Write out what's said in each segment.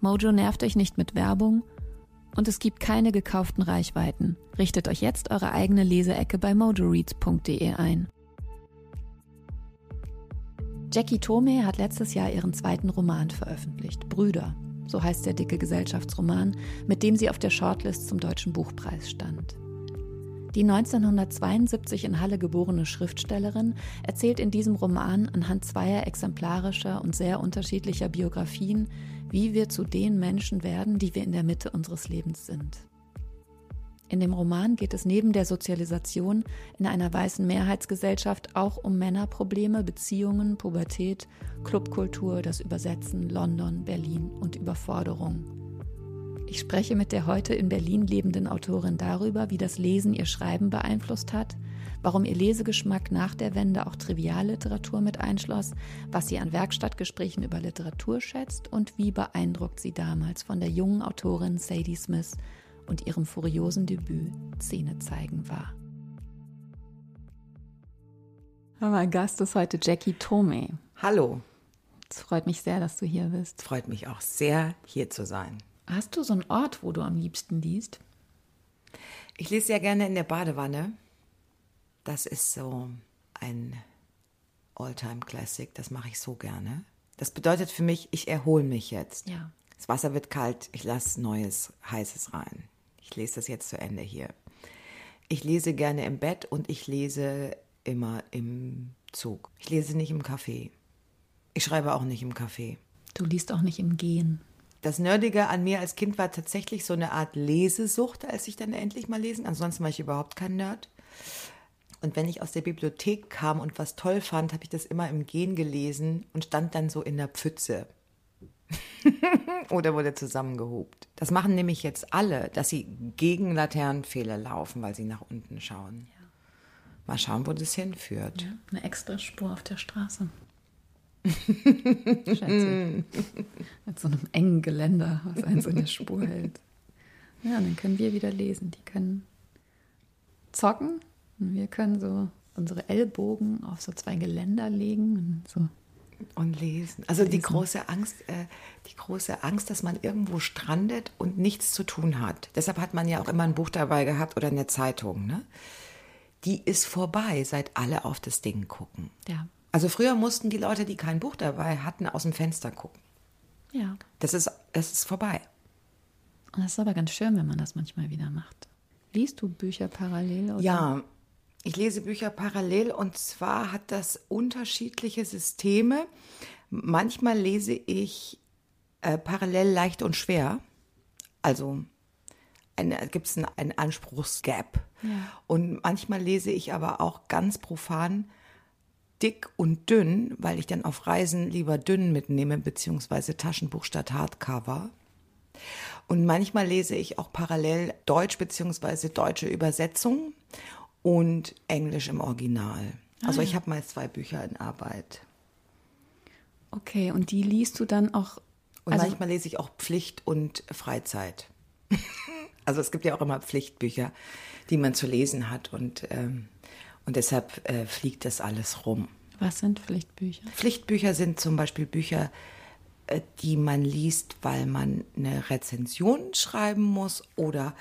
Mojo nervt euch nicht mit Werbung und es gibt keine gekauften Reichweiten. Richtet euch jetzt eure eigene Leseecke bei mojoreads.de ein. Jackie Tome hat letztes Jahr ihren zweiten Roman veröffentlicht, Brüder, so heißt der dicke Gesellschaftsroman, mit dem sie auf der Shortlist zum Deutschen Buchpreis stand. Die 1972 in Halle geborene Schriftstellerin erzählt in diesem Roman anhand zweier exemplarischer und sehr unterschiedlicher Biografien, wie wir zu den Menschen werden, die wir in der Mitte unseres Lebens sind. In dem Roman geht es neben der Sozialisation in einer weißen Mehrheitsgesellschaft auch um Männerprobleme, Beziehungen, Pubertät, Clubkultur, das Übersetzen, London, Berlin und Überforderung. Ich spreche mit der heute in Berlin lebenden Autorin darüber, wie das Lesen ihr Schreiben beeinflusst hat, warum ihr Lesegeschmack nach der Wende auch Trivialliteratur mit einschloss, was sie an Werkstattgesprächen über Literatur schätzt und wie beeindruckt sie damals von der jungen Autorin Sadie Smith und ihrem furiosen Debüt Szene zeigen war. Mein Gast ist heute Jackie Tome. Hallo. Es freut mich sehr, dass du hier bist. Freut mich auch sehr, hier zu sein. Hast du so einen Ort, wo du am liebsten liest? Ich lese sehr gerne in der Badewanne. Das ist so ein All-Time-Classic. Das mache ich so gerne. Das bedeutet für mich, ich erhole mich jetzt. Ja. Das Wasser wird kalt, ich lasse Neues, Heißes rein. Ich lese das jetzt zu Ende hier. Ich lese gerne im Bett und ich lese immer im Zug. Ich lese nicht im Café. Ich schreibe auch nicht im Café. Du liest auch nicht im Gehen. Das Nerdige an mir als Kind war tatsächlich so eine Art Lesesucht, als ich dann endlich mal lesen. Ansonsten war ich überhaupt kein Nerd. Und wenn ich aus der Bibliothek kam und was toll fand, habe ich das immer im Gehen gelesen und stand dann so in der Pfütze. Oder wurde zusammengehobt. Das machen nämlich jetzt alle, dass sie gegen Laternenpfähle laufen, weil sie nach unten schauen. Ja. Mal schauen, wo das hinführt. Ja, eine extra Spur auf der Straße. Mit so einem engen Geländer, was einen so in der Spur hält. Ja, dann können wir wieder lesen. Die können zocken und wir können so unsere Ellbogen auf so zwei Geländer legen und so und lesen. Also lesen. die große Angst, äh, die große Angst, dass man irgendwo strandet und nichts zu tun hat. Deshalb hat man ja auch immer ein Buch dabei gehabt oder eine Zeitung. Ne? Die ist vorbei, seit alle auf das Ding gucken. Ja. Also früher mussten die Leute, die kein Buch dabei hatten, aus dem Fenster gucken. Ja. Das ist, das ist vorbei. Und das ist aber ganz schön, wenn man das manchmal wieder macht. Liest du Bücher parallel? Oder? Ja, ich lese Bücher parallel und zwar hat das unterschiedliche Systeme. Manchmal lese ich äh, parallel leicht und schwer. Also gibt es einen, einen Anspruchsgap. Ja. Und manchmal lese ich aber auch ganz profan dick und dünn, weil ich dann auf Reisen lieber dünn mitnehme, beziehungsweise Taschenbuch statt Hardcover. Und manchmal lese ich auch parallel Deutsch beziehungsweise deutsche Übersetzung und Englisch im Original. Also ah, ich habe mal zwei Bücher in Arbeit. Okay, und die liest du dann auch? Und also manchmal lese ich auch Pflicht und Freizeit. also es gibt ja auch immer Pflichtbücher, die man zu lesen hat und, ähm, und deshalb äh, fliegt das alles rum. Was sind Pflichtbücher? Pflichtbücher sind zum Beispiel Bücher, äh, die man liest, weil man eine Rezension schreiben muss oder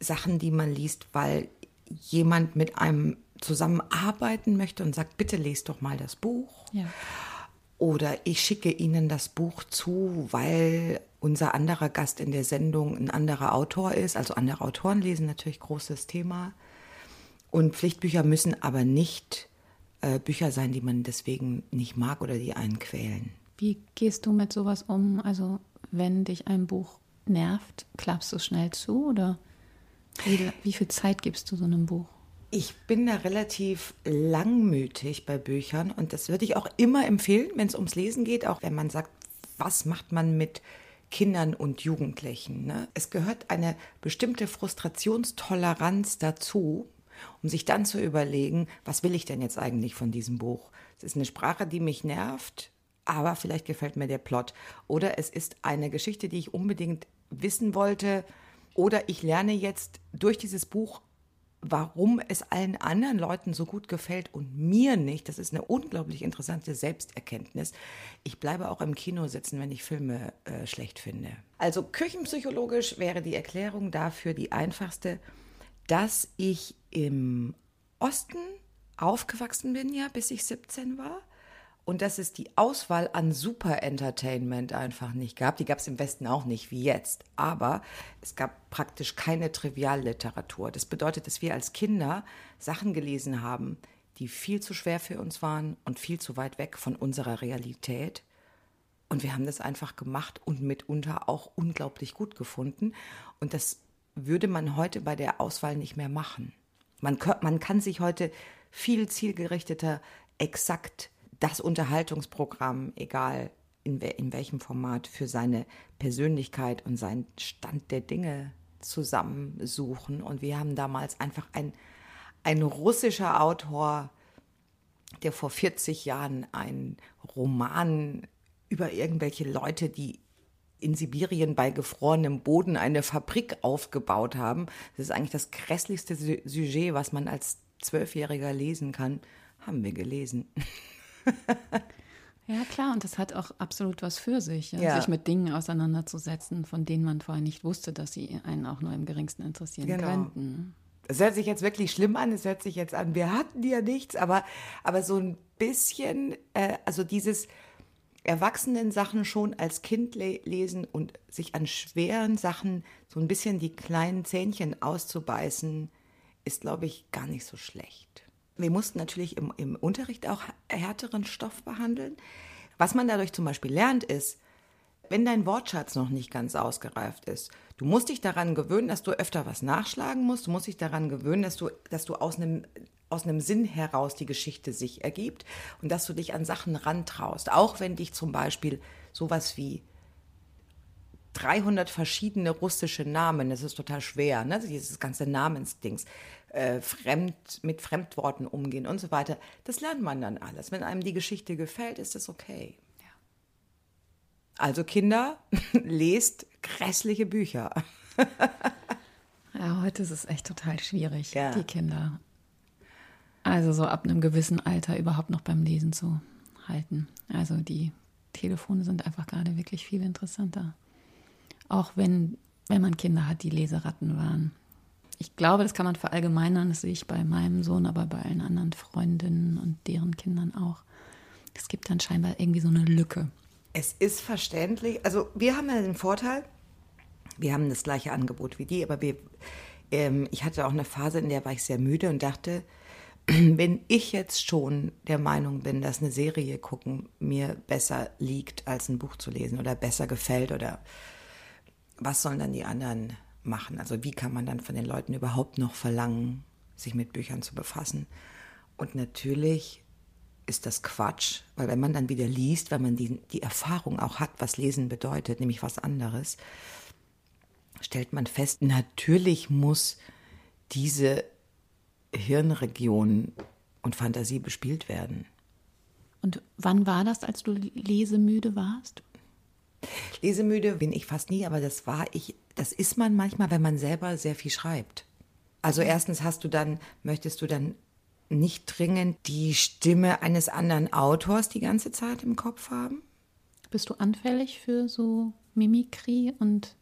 Sachen, die man liest, weil jemand mit einem zusammenarbeiten möchte und sagt, bitte lest doch mal das Buch. Ja. Oder ich schicke Ihnen das Buch zu, weil unser anderer Gast in der Sendung ein anderer Autor ist. Also andere Autoren lesen natürlich großes Thema. Und Pflichtbücher müssen aber nicht äh, Bücher sein, die man deswegen nicht mag oder die einen quälen. Wie gehst du mit sowas um? Also wenn dich ein Buch nervt, klappst du schnell zu oder wie, wie viel Zeit gibst du so einem Buch? Ich bin da relativ langmütig bei Büchern und das würde ich auch immer empfehlen, wenn es ums Lesen geht, auch wenn man sagt, was macht man mit Kindern und Jugendlichen. Ne? Es gehört eine bestimmte Frustrationstoleranz dazu, um sich dann zu überlegen, was will ich denn jetzt eigentlich von diesem Buch? Es ist eine Sprache, die mich nervt, aber vielleicht gefällt mir der Plot. Oder es ist eine Geschichte, die ich unbedingt wissen wollte. Oder ich lerne jetzt durch dieses Buch warum es allen anderen Leuten so gut gefällt und mir nicht, das ist eine unglaublich interessante Selbsterkenntnis. Ich bleibe auch im Kino sitzen, wenn ich Filme äh, schlecht finde. Also küchenpsychologisch wäre die Erklärung dafür die einfachste, dass ich im Osten aufgewachsen bin, ja, bis ich 17 war und dass es die Auswahl an Super Entertainment einfach nicht gab. Die gab es im Westen auch nicht wie jetzt, aber es gab praktisch keine Trivialliteratur. Das bedeutet, dass wir als Kinder Sachen gelesen haben, die viel zu schwer für uns waren und viel zu weit weg von unserer Realität. Und wir haben das einfach gemacht und mitunter auch unglaublich gut gefunden. Und das würde man heute bei der Auswahl nicht mehr machen. Man, man kann sich heute viel zielgerichteter, exakt das Unterhaltungsprogramm, egal in, in welchem Format, für seine Persönlichkeit und seinen Stand der Dinge zusammensuchen. Und wir haben damals einfach ein, ein russischer Autor, der vor 40 Jahren einen Roman über irgendwelche Leute, die in Sibirien bei gefrorenem Boden eine Fabrik aufgebaut haben. Das ist eigentlich das grässlichste Sujet, was man als Zwölfjähriger lesen kann. Haben wir gelesen. Ja, klar, und das hat auch absolut was für sich, ja? Ja. sich mit Dingen auseinanderzusetzen, von denen man vorher nicht wusste, dass sie einen auch nur im geringsten interessieren genau. könnten. Es hört sich jetzt wirklich schlimm an, es hört sich jetzt an, wir hatten ja nichts, aber, aber so ein bisschen, äh, also dieses erwachsenen Sachen schon als Kind le lesen und sich an schweren Sachen so ein bisschen die kleinen Zähnchen auszubeißen, ist, glaube ich, gar nicht so schlecht. Wir mussten natürlich im, im Unterricht auch härteren Stoff behandeln. Was man dadurch zum Beispiel lernt, ist, wenn dein Wortschatz noch nicht ganz ausgereift ist, du musst dich daran gewöhnen, dass du öfter was nachschlagen musst. Du musst dich daran gewöhnen, dass du, dass du aus einem, aus einem Sinn heraus die Geschichte sich ergibt und dass du dich an Sachen rantraust. Auch wenn dich zum Beispiel sowas wie 300 verschiedene russische Namen, das ist total schwer, ne? dieses ganze Namensdings äh, fremd, mit Fremdworten umgehen und so weiter. Das lernt man dann alles. Wenn einem die Geschichte gefällt, ist das okay. Ja. Also Kinder, lest grässliche Bücher. ja, heute ist es echt total schwierig, ja. die Kinder. Also so ab einem gewissen Alter überhaupt noch beim Lesen zu halten. Also die Telefone sind einfach gerade wirklich viel interessanter. Auch wenn, wenn man Kinder hat, die Leseratten waren ich glaube, das kann man verallgemeinern, das sehe ich bei meinem Sohn, aber bei allen anderen Freundinnen und deren Kindern auch. Es gibt dann scheinbar irgendwie so eine Lücke. Es ist verständlich. Also wir haben ja den Vorteil, wir haben das gleiche Angebot wie die, aber wir, ähm, ich hatte auch eine Phase, in der war ich sehr müde und dachte, wenn ich jetzt schon der Meinung bin, dass eine Serie gucken mir besser liegt, als ein Buch zu lesen oder besser gefällt oder was sollen dann die anderen machen? Also wie kann man dann von den Leuten überhaupt noch verlangen, sich mit Büchern zu befassen? Und natürlich ist das Quatsch, weil wenn man dann wieder liest, weil man die, die Erfahrung auch hat, was Lesen bedeutet, nämlich was anderes, stellt man fest, natürlich muss diese Hirnregion und Fantasie bespielt werden. Und wann war das, als du lesemüde warst? Lesemüde bin ich fast nie, aber das war ich, das ist man manchmal, wenn man selber sehr viel schreibt. Also erstens hast du dann, möchtest du dann nicht dringend die Stimme eines anderen Autors die ganze Zeit im Kopf haben? Bist du anfällig für so Mimikrie und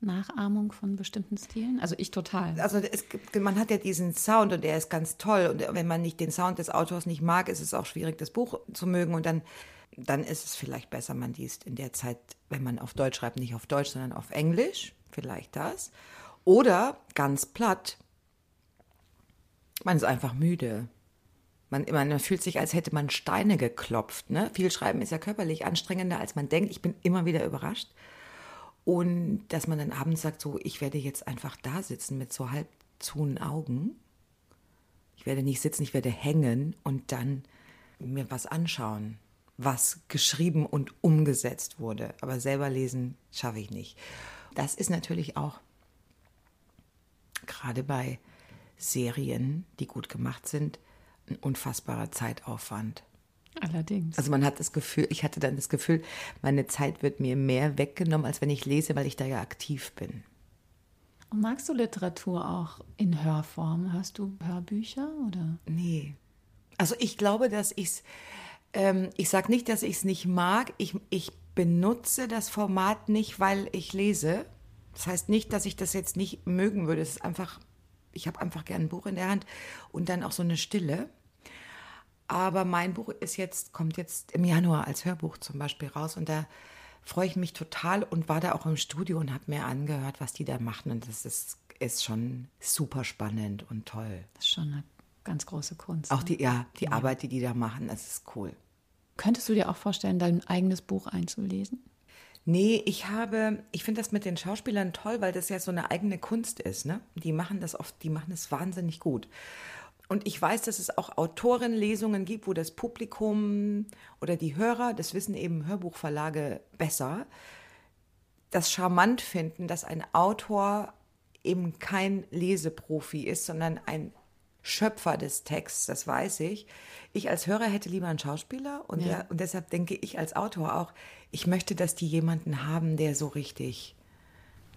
Nachahmung von bestimmten Stilen? Also ich total. Also es, man hat ja diesen Sound und der ist ganz toll. Und wenn man nicht den Sound des Autors nicht mag, ist es auch schwierig, das Buch zu mögen. Und dann dann ist es vielleicht besser, man liest in der Zeit, wenn man auf Deutsch schreibt, nicht auf Deutsch, sondern auf Englisch. Vielleicht das. Oder ganz platt, man ist einfach müde. Man, man fühlt sich, als hätte man Steine geklopft. Ne? Viel Schreiben ist ja körperlich anstrengender, als man denkt. Ich bin immer wieder überrascht. Und dass man dann abends sagt, so, ich werde jetzt einfach da sitzen mit so halb zuen Augen. Ich werde nicht sitzen, ich werde hängen und dann mir was anschauen, was geschrieben und umgesetzt wurde. Aber selber lesen schaffe ich nicht. Das ist natürlich auch gerade bei Serien, die gut gemacht sind, ein unfassbarer Zeitaufwand. Allerdings. Also man hat das Gefühl, ich hatte dann das Gefühl, meine Zeit wird mir mehr weggenommen, als wenn ich lese, weil ich da ja aktiv bin. Und magst du Literatur auch in Hörform? Hörst du Hörbücher oder? Nee. Also ich glaube, dass ich es, ähm, ich sage nicht, dass ich es nicht mag. Ich, ich benutze das Format nicht, weil ich lese. Das heißt nicht, dass ich das jetzt nicht mögen würde. Es ist einfach, ich habe einfach gern ein Buch in der Hand und dann auch so eine Stille. Aber mein Buch ist jetzt, kommt jetzt im Januar als Hörbuch zum Beispiel raus und da freue ich mich total und war da auch im Studio und habe mir angehört, was die da machen und das ist, ist schon super spannend und toll. Das ist schon eine ganz große Kunst. Auch die, ja, die ja. Arbeit, die die da machen, das ist cool. Könntest du dir auch vorstellen, dein eigenes Buch einzulesen? Nee, ich habe, ich finde das mit den Schauspielern toll, weil das ja so eine eigene Kunst ist, ne? Die machen das oft, die machen es wahnsinnig gut. Und ich weiß, dass es auch Autorenlesungen gibt, wo das Publikum oder die Hörer, das wissen eben Hörbuchverlage besser, das charmant finden, dass ein Autor eben kein Leseprofi ist, sondern ein Schöpfer des Texts, das weiß ich. Ich als Hörer hätte lieber einen Schauspieler und, ja. der, und deshalb denke ich als Autor auch, ich möchte, dass die jemanden haben, der so richtig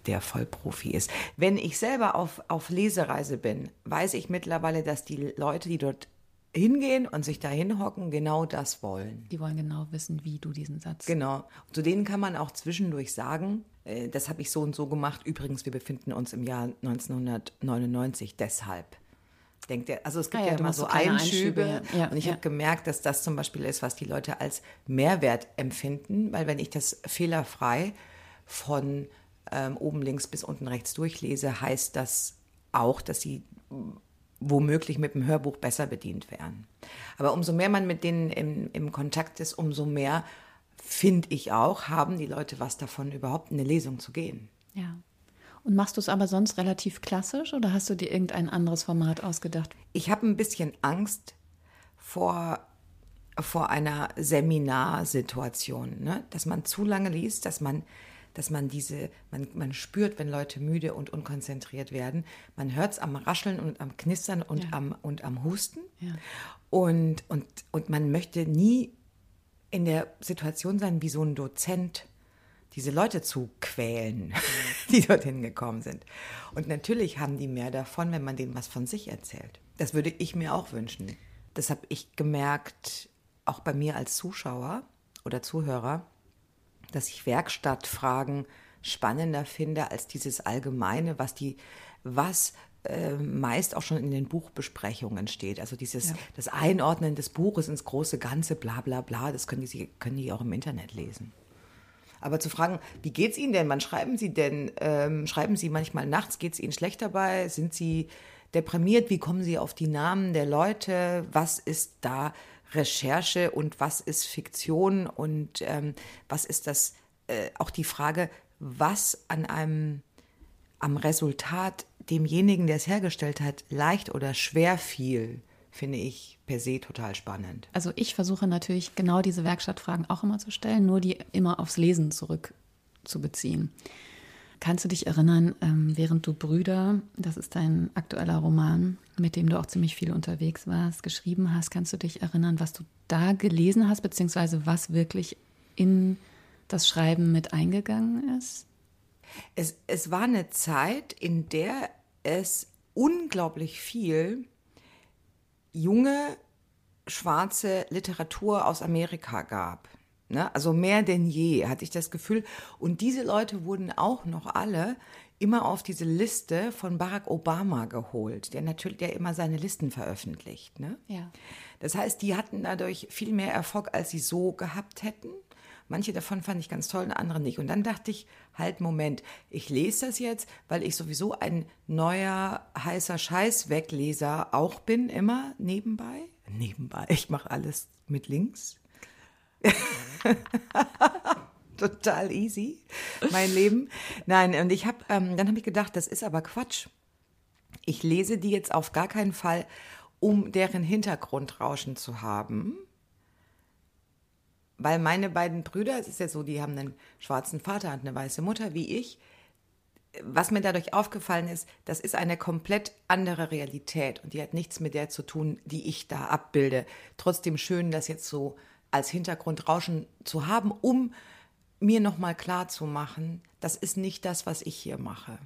der Vollprofi ist. Wenn ich selber auf, auf Lesereise bin, weiß ich mittlerweile, dass die Leute, die dort hingehen und sich da hinhocken, genau das wollen. Die wollen genau wissen, wie du diesen Satz. Genau. zu denen kann man auch zwischendurch sagen, äh, das habe ich so und so gemacht. Übrigens, wir befinden uns im Jahr 1999 deshalb denkt er, also es gibt ah, ja, ja immer so Einschübe, Einschübe ja. und ich ja. habe gemerkt, dass das zum Beispiel ist, was die Leute als Mehrwert empfinden, weil wenn ich das fehlerfrei von ähm, oben links bis unten rechts durchlese, heißt das auch, dass sie womöglich mit dem Hörbuch besser bedient wären. Aber umso mehr man mit denen im, im Kontakt ist, umso mehr, finde ich auch, haben die Leute was davon, überhaupt in eine Lesung zu gehen. Ja. Und machst du es aber sonst relativ klassisch oder hast du dir irgendein anderes Format ausgedacht? Ich habe ein bisschen Angst vor, vor einer Seminarsituation, ne? dass man zu lange liest, dass man dass man diese, man, man spürt, wenn Leute müde und unkonzentriert werden. Man hört es am Rascheln und am Knistern und, ja. am, und am Husten. Ja. Und, und, und man möchte nie in der Situation sein wie so ein Dozent, diese Leute zu quälen, die dorthin gekommen sind. Und natürlich haben die mehr davon, wenn man denen was von sich erzählt. Das würde ich mir auch wünschen. Das habe ich gemerkt, auch bei mir als Zuschauer oder Zuhörer, dass ich Werkstattfragen spannender finde als dieses Allgemeine, was die, was äh, meist auch schon in den Buchbesprechungen steht. Also dieses, ja. das Einordnen des Buches ins große Ganze, bla bla bla, das können die, können die auch im Internet lesen. Aber zu fragen, wie geht es Ihnen denn? Wann schreiben Sie denn? Ähm, schreiben Sie manchmal nachts? Geht es Ihnen schlecht dabei? Sind Sie deprimiert? Wie kommen Sie auf die Namen der Leute? Was ist da Recherche und was ist Fiktion? Und ähm, was ist das? Äh, auch die Frage, was an einem am Resultat demjenigen, der es hergestellt hat, leicht oder schwer fiel finde ich per se total spannend. Also ich versuche natürlich genau diese Werkstattfragen auch immer zu stellen, nur die immer aufs Lesen zurückzubeziehen. Kannst du dich erinnern, ähm, während du Brüder, das ist dein aktueller Roman, mit dem du auch ziemlich viel unterwegs warst, geschrieben hast, kannst du dich erinnern, was du da gelesen hast, beziehungsweise was wirklich in das Schreiben mit eingegangen ist? Es, es war eine Zeit, in der es unglaublich viel junge schwarze Literatur aus Amerika gab. Ne? Also mehr denn je hatte ich das Gefühl. Und diese Leute wurden auch noch alle immer auf diese Liste von Barack Obama geholt, der natürlich, der immer seine Listen veröffentlicht. Ne? Ja. Das heißt, die hatten dadurch viel mehr Erfolg, als sie so gehabt hätten. Manche davon fand ich ganz toll und andere nicht. Und dann dachte ich, halt, Moment, ich lese das jetzt, weil ich sowieso ein neuer heißer Scheiß-Wegleser auch bin, immer nebenbei. Nebenbei, ich mache alles mit links. Total easy, mein Leben. Nein, und ich habe, ähm, dann habe ich gedacht, das ist aber Quatsch. Ich lese die jetzt auf gar keinen Fall, um deren Hintergrundrauschen zu haben. Weil meine beiden Brüder, es ist ja so, die haben einen schwarzen Vater und eine weiße Mutter, wie ich. Was mir dadurch aufgefallen ist, das ist eine komplett andere Realität und die hat nichts mit der zu tun, die ich da abbilde. Trotzdem schön, das jetzt so als Hintergrundrauschen zu haben, um mir nochmal klar zu machen, das ist nicht das, was ich hier mache.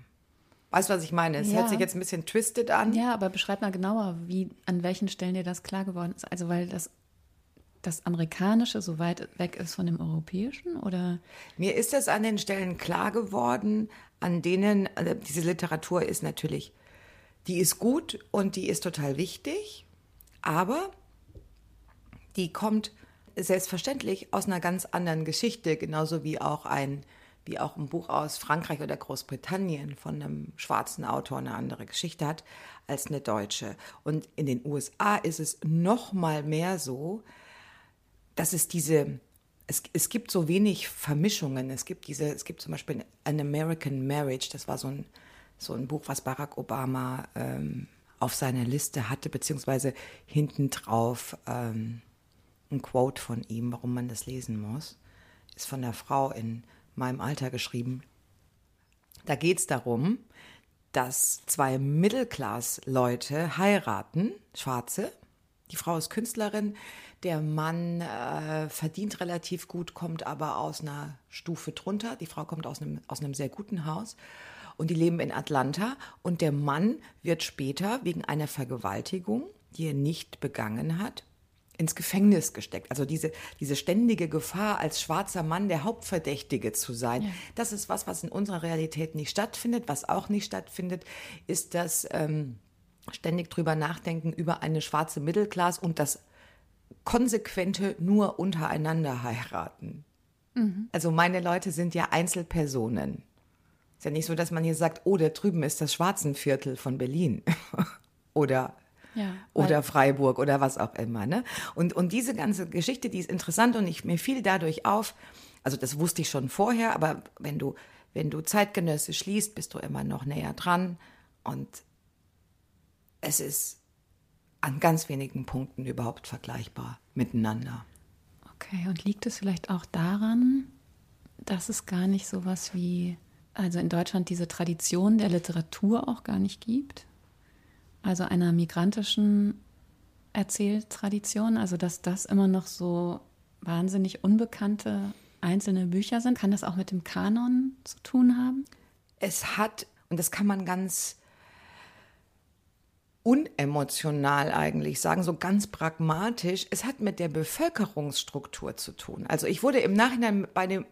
Weißt du, was ich meine? Es Ja. hört sich jetzt ein bisschen twisted an. Ja, aber beschreib mal genauer, wie, an welchen Stellen dir das klar geworden ist. Also, weil das, das Amerikanische so weit weg ist von dem Europäischen oder? Mir ist das an den Stellen klar geworden, an denen, also diese Literatur ist natürlich, die ist gut und die ist total wichtig, aber die kommt selbstverständlich aus einer ganz anderen Geschichte, genauso wie auch ein, wie auch ein Buch aus Frankreich oder Großbritannien von einem schwarzen Autor eine andere Geschichte hat als eine deutsche. Und in den USA ist es noch mal mehr so, dass es diese, es, es gibt so wenig Vermischungen. Es gibt diese, es gibt zum Beispiel An American Marriage, das war so ein, so ein Buch, was Barack Obama ähm, auf seiner Liste hatte, beziehungsweise hinten drauf ähm, ein Quote von ihm, warum man das lesen muss. Ist von der Frau in meinem Alter geschrieben. Da geht es darum, dass zwei Mittelklass-Leute heiraten, Schwarze. Die Frau ist Künstlerin, der Mann äh, verdient relativ gut, kommt aber aus einer Stufe drunter. Die Frau kommt aus einem, aus einem sehr guten Haus und die leben in Atlanta. Und der Mann wird später wegen einer Vergewaltigung, die er nicht begangen hat, ins Gefängnis gesteckt. Also diese, diese ständige Gefahr, als schwarzer Mann der Hauptverdächtige zu sein, das ist was, was in unserer Realität nicht stattfindet. Was auch nicht stattfindet, ist das ähm, ständig drüber nachdenken über eine schwarze Mittelklasse und das konsequente nur untereinander heiraten. Also meine Leute sind ja Einzelpersonen. Ist ja nicht so, dass man hier sagt, oh, da drüben ist das Schwarzenviertel von Berlin. Oder Ja, oder Freiburg oder was auch immer. Ne? Und, und diese ganze Geschichte, die ist interessant und ich, mir fiel dadurch auf, also das wusste ich schon vorher, aber wenn du, wenn du zeitgenössisch liest, bist du immer noch näher dran und es ist an ganz wenigen Punkten überhaupt vergleichbar miteinander. Okay, und liegt es vielleicht auch daran, dass es gar nicht sowas wie, also in Deutschland diese Tradition der Literatur auch gar nicht gibt? Also einer migrantischen Erzähltradition, also dass das immer noch so wahnsinnig unbekannte einzelne Bücher sind? Kann das auch mit dem Kanon zu tun haben? es hat, und das kann man ganz unemotional eigentlich sagen, so ganz pragmatisch, es hat mit der Bevölkerungsstruktur zu tun. Also ich wurde im Nachhinein bei dem,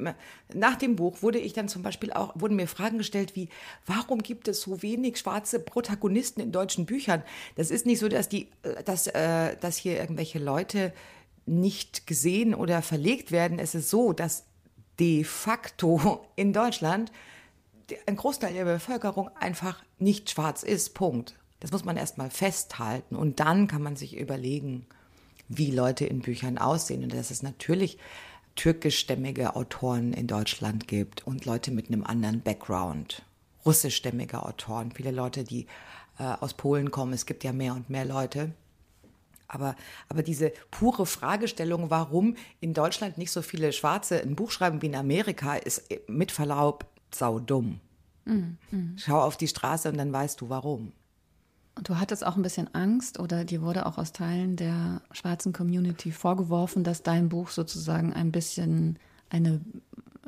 nach dem Buch wurde ich dann zum Beispiel auch, wurden mir Fragen gestellt wie, warum gibt es so wenig schwarze Protagonisten in deutschen Büchern? Das ist nicht so, dass die, dass, äh, dass hier irgendwelche Leute nicht gesehen oder verlegt werden. Es ist so, dass de facto in Deutschland ein Großteil der Bevölkerung einfach nicht schwarz ist. Punkt. Das muss man erstmal festhalten. Und dann kann man sich überlegen, wie Leute in Büchern aussehen. Und dass es natürlich türkischstämmige Autoren in Deutschland gibt und Leute mit einem anderen Background. Russischstämmige Autoren, viele Leute, die äh, aus Polen kommen. Es gibt ja mehr und mehr Leute. Aber, aber diese pure Fragestellung, warum in Deutschland nicht so viele Schwarze ein Buch schreiben wie in Amerika, ist äh, mit Verlaub saudumm. Schau auf die Straße und dann weißt du warum. Du hattest auch ein bisschen Angst oder dir wurde auch aus Teilen der schwarzen Community vorgeworfen, dass dein Buch sozusagen ein bisschen eine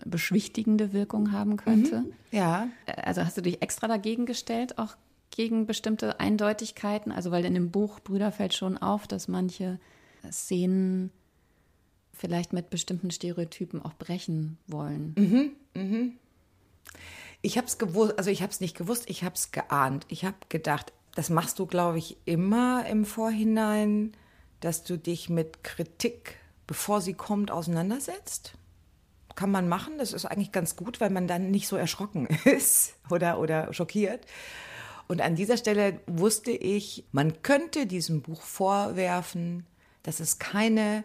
beschwichtigende Wirkung haben könnte. Ja. Also hast du dich extra dagegen gestellt, auch gegen bestimmte Eindeutigkeiten? Also weil in dem Buch Brüder fällt schon auf, dass manche Szenen vielleicht mit bestimmten Stereotypen auch brechen wollen. Mhm, Ich habe es gewusst, also ich habe es nicht gewusst, ich habe es geahnt. Ich habe gedacht, das machst du, glaube ich, immer im Vorhinein, dass du dich mit Kritik, bevor sie kommt, auseinandersetzt. Kann man machen, das ist eigentlich ganz gut, weil man dann nicht so erschrocken ist oder, oder schockiert. Und an dieser Stelle wusste ich, man könnte diesem Buch vorwerfen, dass es keine,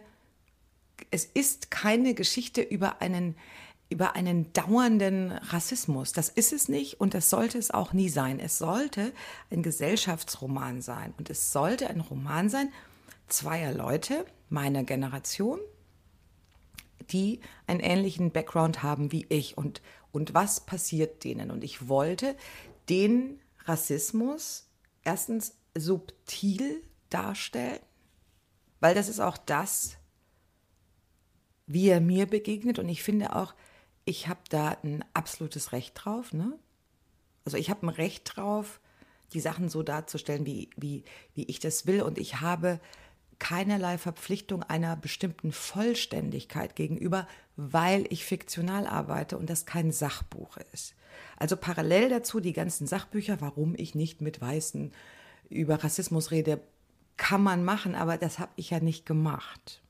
es ist keine Geschichte über einen, über einen dauernden Rassismus. Das ist es nicht und das sollte es auch nie sein. Es sollte ein Gesellschaftsroman sein und es sollte ein Roman sein zweier Leute meiner Generation, die einen ähnlichen Background haben wie ich und, und was passiert denen. Und ich wollte den Rassismus erstens subtil darstellen, weil das ist auch das, wie er mir begegnet. Und ich finde auch, ich habe da ein absolutes Recht drauf. Ne? Also ich habe ein Recht drauf, die Sachen so darzustellen, wie, wie, wie ich das will. Und ich habe keinerlei Verpflichtung einer bestimmten Vollständigkeit gegenüber, weil ich fiktional arbeite und das kein Sachbuch ist. Also parallel dazu die ganzen Sachbücher, warum ich nicht mit Weißen über Rassismus rede, kann man machen, aber das habe ich ja nicht gemacht.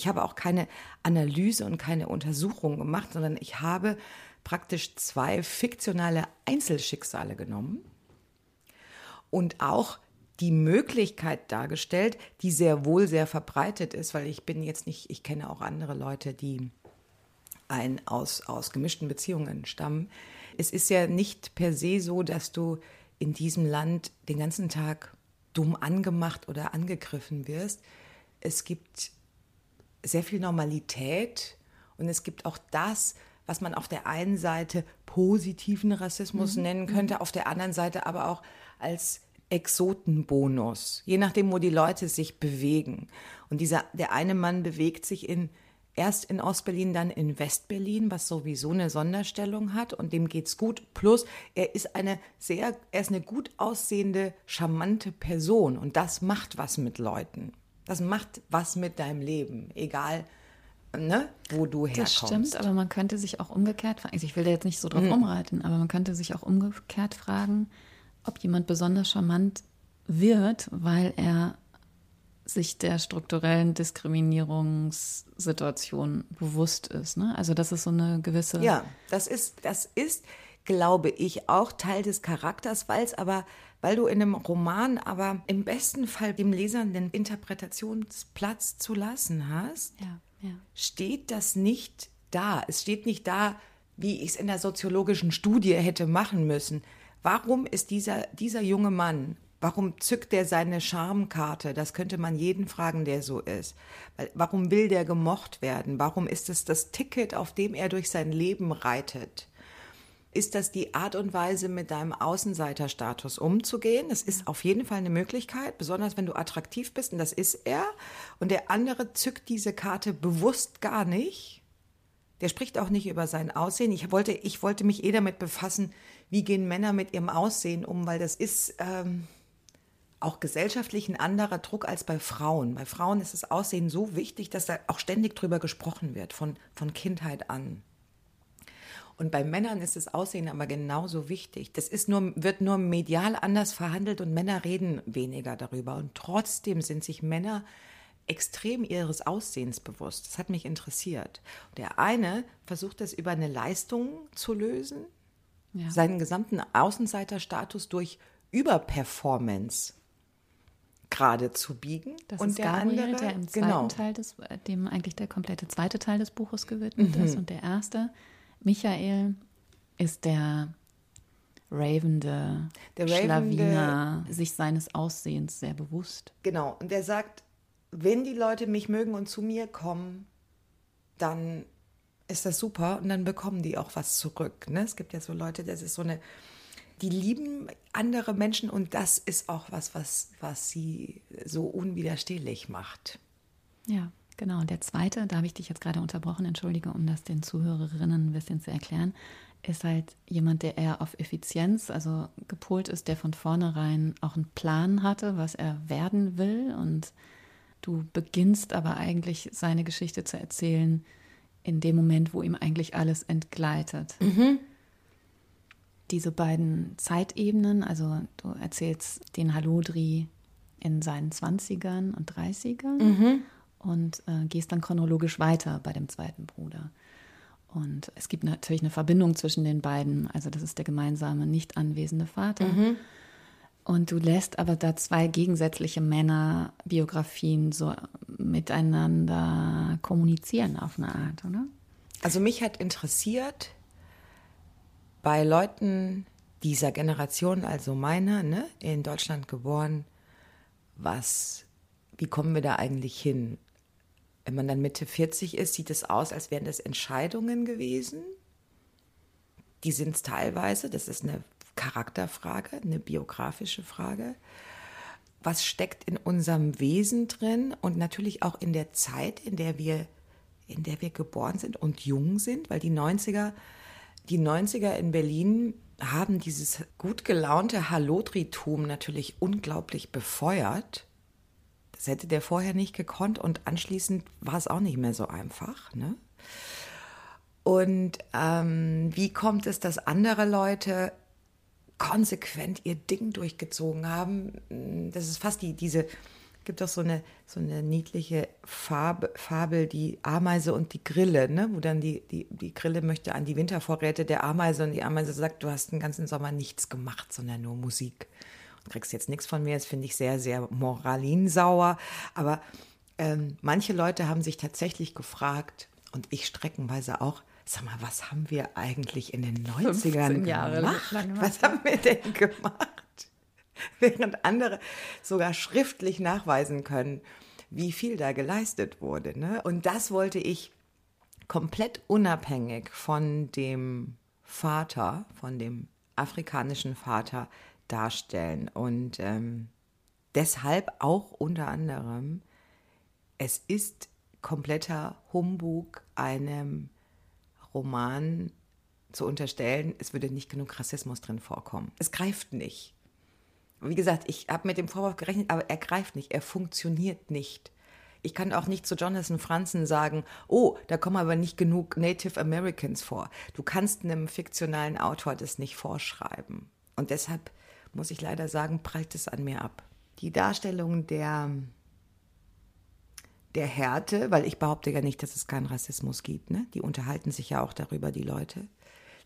Ich habe auch keine Analyse und keine Untersuchung gemacht, sondern ich habe praktisch zwei fiktionale Einzelschicksale genommen und auch die Möglichkeit dargestellt, die sehr wohl sehr verbreitet ist, weil ich bin jetzt nicht, ich kenne auch andere Leute, die ein aus, aus gemischten Beziehungen stammen, es ist ja nicht per se so, dass du in diesem Land den ganzen Tag dumm angemacht oder angegriffen wirst. Es gibt sehr viel Normalität und es gibt auch das, was man auf der einen Seite positiven Rassismus mhm. nennen könnte, mhm. auf der anderen Seite aber auch als Exotenbonus, je nachdem, wo die Leute sich bewegen. Und dieser, der eine Mann bewegt sich in erst in Ostberlin, dann in Westberlin, was sowieso eine Sonderstellung hat und dem geht's gut. Plus, er ist eine sehr, er ist eine gut aussehende, charmante Person und das macht was mit Leuten. Das macht was mit deinem Leben, egal ne, wo du herkommst. Das stimmt, aber man könnte sich auch umgekehrt fragen, also ich will da jetzt nicht so drauf mhm. umreiten, aber man könnte sich auch umgekehrt fragen, ob jemand besonders charmant wird, weil er sich der strukturellen Diskriminierungssituation bewusst ist. Ne? Also das ist so eine gewisse. Ja, das ist, das ist, glaube ich, auch Teil des Charakters, weil es aber, weil du in einem Roman aber im besten Fall dem Leser den Interpretationsplatz zu lassen hast, ja, ja. steht das nicht da. Es steht nicht da, wie ich es in der soziologischen Studie hätte machen müssen. Warum ist dieser, dieser junge Mann Warum zückt er seine Charmkarte? Das könnte man jeden fragen, der so ist. Warum will der gemocht werden? Warum ist es das Ticket, auf dem er durch sein Leben reitet? Ist das die Art und Weise, mit deinem Außenseiterstatus umzugehen? Das ist auf jeden Fall eine Möglichkeit, besonders wenn du attraktiv bist, und das ist er. Und der andere zückt diese Karte bewusst gar nicht. Der spricht auch nicht über sein Aussehen. Ich wollte, ich wollte mich eh damit befassen, wie gehen Männer mit ihrem Aussehen um, weil das ist. Ähm, auch gesellschaftlich ein anderer Druck als bei Frauen. Bei Frauen ist das Aussehen so wichtig, dass da auch ständig drüber gesprochen wird, von, von Kindheit an. Und bei Männern ist das Aussehen aber genauso wichtig. Das ist nur, wird nur medial anders verhandelt und Männer reden weniger darüber. Und trotzdem sind sich Männer extrem ihres Aussehens bewusst. Das hat mich interessiert. Der eine versucht das über eine Leistung zu lösen, ja. seinen gesamten Außenseiterstatus durch Überperformance gerade zu biegen. Das und ist der Gabriel, andere, der im zweiten genau. Teil des, dem eigentlich der komplette zweite Teil des Buches gewidmet mhm. ist. Und der erste, Michael, ist der ravende, der Schlawiner, sich seines Aussehens sehr bewusst. Genau, und der sagt, wenn die Leute mich mögen und zu mir kommen, dann ist das super und dann bekommen die auch was zurück. Ne? Es gibt ja so Leute, das ist so eine die lieben andere Menschen und das ist auch was, was, was sie so unwiderstehlich macht. Ja, genau. Und der zweite, da habe ich dich jetzt gerade unterbrochen, entschuldige, um das den Zuhörerinnen ein bisschen zu erklären, ist halt jemand, der eher auf Effizienz, also gepolt ist, der von vornherein auch einen Plan hatte, was er werden will und Du beginnst aber eigentlich seine Geschichte zu erzählen in dem Moment, wo ihm eigentlich alles entgleitet. Mhm. Diese beiden Zeitebenen, also du erzählst den Halodri in seinen 20ern und 30ern mhm. Und äh, gehst dann chronologisch weiter bei dem zweiten Bruder. Und es gibt natürlich eine Verbindung zwischen den beiden. Also das ist der gemeinsame, nicht anwesende Vater. Mhm. Und du lässt aber da zwei gegensätzliche Männerbiografien so miteinander kommunizieren auf eine Art, oder? Also mich hat interessiert bei Leuten dieser Generation, also meiner, ne, in Deutschland geboren, was, wie kommen wir da eigentlich hin? Wenn man dann Mitte 40 ist, sieht es aus, als wären das Entscheidungen gewesen. Die sind es teilweise, das ist eine Charakterfrage, eine biografische Frage. Was steckt in unserem Wesen drin und natürlich auch in der Zeit, in der wir, in der wir geboren sind und jung sind, weil die 90er, die 90er in Berlin haben dieses gut gelaunte Hallotritum natürlich unglaublich befeuert. Das hätte der vorher nicht gekonnt und anschließend war es auch nicht mehr so einfach. Ne? Und ähm, wie kommt es, dass andere Leute konsequent ihr Ding durchgezogen haben? Das ist fast die, diese, gibt doch so eine, so eine niedliche Farbe, Fabel, die Ameise und die Grille, ne? wo dann die, die, die Grille möchte an die Wintervorräte der Ameise und die Ameise sagt, du hast den ganzen Sommer nichts gemacht, sondern nur Musik kriegst jetzt nichts von mir, das finde ich sehr, sehr moralinsauer. Aber ähm, manche Leute haben sich tatsächlich gefragt, und ich streckenweise auch, sag mal, was haben wir eigentlich in den 90ern Jahre gemacht? Was haben wir denn gemacht? Während andere sogar schriftlich nachweisen können, wie viel da geleistet wurde. Ne? Und das wollte ich komplett unabhängig von dem Vater, von dem afrikanischen Vater darstellen. Und ähm, deshalb auch unter anderem, es ist kompletter Humbug, einem Roman zu unterstellen, es würde nicht genug Rassismus drin vorkommen. Es greift nicht. Wie gesagt, ich habe mit dem Vorwurf gerechnet, aber er greift nicht, er funktioniert nicht. Ich kann auch nicht zu Jonathan Franzen sagen, oh, da kommen aber nicht genug Native Americans vor. Du kannst einem fiktionalen Autor das nicht vorschreiben. Und deshalb muss ich leider sagen, prallt es an mir ab. Die Darstellung der, der Härte, weil ich behaupte ja nicht, dass es keinen Rassismus gibt. Ne? Die unterhalten sich ja auch darüber, die Leute.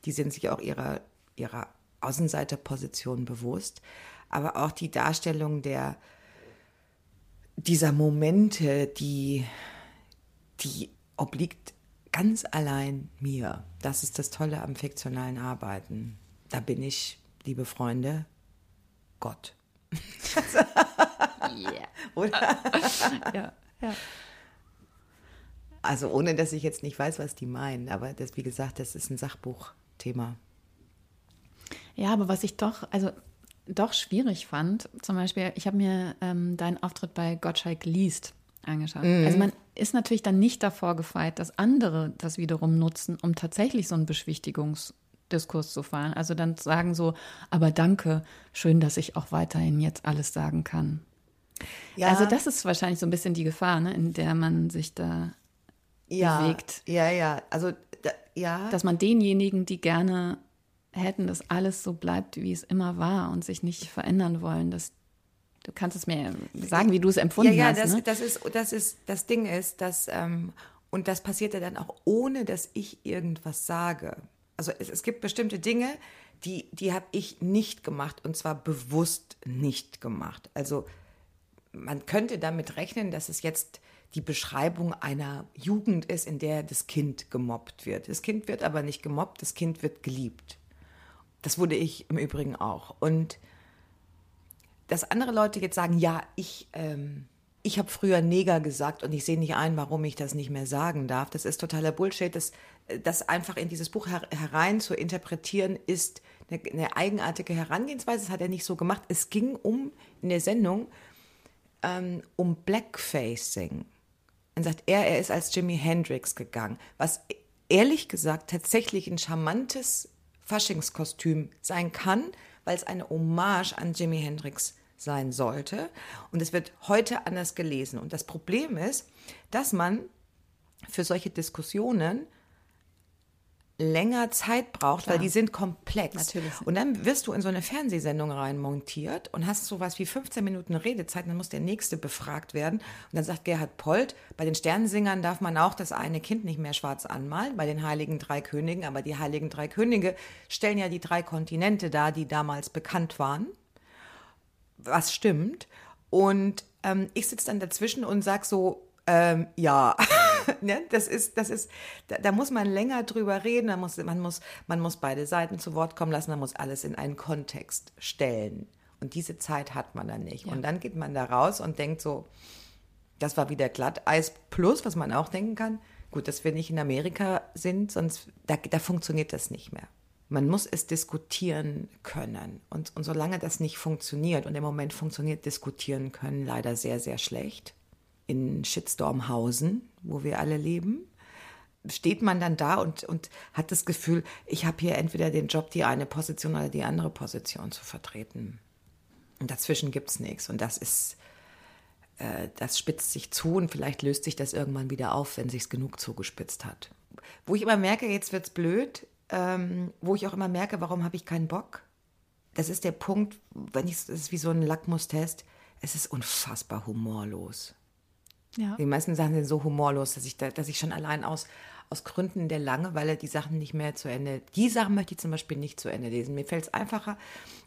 Die sind sich auch ihrer, ihrer Außenseiterposition bewusst. Aber auch die Darstellung der, dieser Momente, die, die obliegt ganz allein mir. Das ist das Tolle am fiktionalen Arbeiten. Da bin ich, liebe Freunde, Gott. yeah. Oder? ja, ja. Also ohne, dass ich jetzt nicht weiß, was die meinen, aber das, wie gesagt, das ist ein Sachbuchthema. Ja, aber was ich doch, also doch schwierig fand, zum Beispiel, ich habe mir ähm, deinen Auftritt bei Gottschalk liest angeschaut. Mhm. Also man ist natürlich dann nicht davor gefeit, dass andere das wiederum nutzen, um tatsächlich so ein Beschwichtigungs- Diskurs zu fahren. Also dann sagen so, aber danke, schön, dass ich auch weiterhin jetzt alles sagen kann. Ja. Also das ist wahrscheinlich so ein bisschen die Gefahr, ne, in der man sich da ja, bewegt. Ja, ja, also da, ja. Dass man denjenigen, die gerne hätten, dass alles so bleibt, wie es immer war und sich nicht verändern wollen, dass du kannst es mir sagen, wie du es empfunden ja, ja, hast. Ja, das, ne? das ist, das ist, das Ding ist, dass ähm, und das passiert ja dann auch ohne, dass ich irgendwas sage also es, es gibt bestimmte Dinge, die, die habe ich nicht gemacht und zwar bewusst nicht gemacht. Also man könnte damit rechnen, dass es jetzt die Beschreibung einer Jugend ist, in der das Kind gemobbt wird. Das Kind wird aber nicht gemobbt, das Kind wird geliebt. Das wurde ich im Übrigen auch. Und dass andere Leute jetzt sagen, ja, ich, ähm, ich habe früher Neger gesagt und ich sehe nicht ein, warum ich das nicht mehr sagen darf. Das ist totaler Bullshit. Das, das einfach in dieses Buch her herein zu interpretieren, ist eine, eine, eigenartige Herangehensweise. Das hat er nicht so gemacht. Es ging um, in der Sendung, ähm, um Blackfacing. Und sagt er, er ist als Jimi Hendrix gegangen. Was ehrlich gesagt tatsächlich ein charmantes Faschingskostüm sein kann, weil es eine Hommage an Jimi Hendrix sein sollte. Und es wird heute anders gelesen. Und das Problem ist, dass man für solche Diskussionen länger Zeit braucht, Klar. weil die sind komplex. Natürlich. Und dann wirst du in so eine Fernsehsendung reinmontiert und hast sowas wie 15 Minuten Redezeit, dann muss der nächste befragt werden. Und dann sagt Gerhard Polt, bei den Sternensingern darf man auch das eine Kind nicht mehr schwarz anmalen, bei den Heiligen Drei Königen, aber die Heiligen Drei Könige stellen ja die drei Kontinente dar, die damals bekannt waren. Was stimmt. Und ähm, ich sitze dann dazwischen und sag so, ähm, ja, ne? das ist, das ist, da, da, muss man länger drüber reden, da muss, man, muss, man muss beide Seiten zu Wort kommen lassen, man muss alles in einen Kontext stellen. Und diese Zeit hat man dann nicht. Ja. Und dann geht man da raus und denkt so, das war wieder Glatteis plus, was man auch denken kann. Gut, dass wir nicht in Amerika sind, sonst, da, da funktioniert das nicht mehr. Man muss es diskutieren können. Und, und solange das nicht funktioniert, und im Moment funktioniert diskutieren können leider sehr, sehr schlecht, in Shitstormhausen, wo wir alle leben, steht man dann da und, und hat das Gefühl, ich habe hier entweder den Job, die eine Position oder die andere Position zu vertreten. Und dazwischen gibt es nichts. Und das ist, äh, das spitzt sich zu und vielleicht löst sich das irgendwann wieder auf, wenn sich genug zugespitzt hat. Wo ich immer merke, jetzt wird es blöd, ähm, wo ich auch immer merke, warum habe ich keinen Bock. Das ist der Punkt, wenn ich, das ist wie so ein Lackmustest, es ist unfassbar humorlos. Ja. Die meisten Sachen sind so humorlos, dass ich, da, dass ich schon allein aus, aus Gründen der Langeweile die Sachen nicht mehr zu Ende. Die Sachen möchte ich zum Beispiel nicht zu Ende lesen. Mir fällt es einfacher,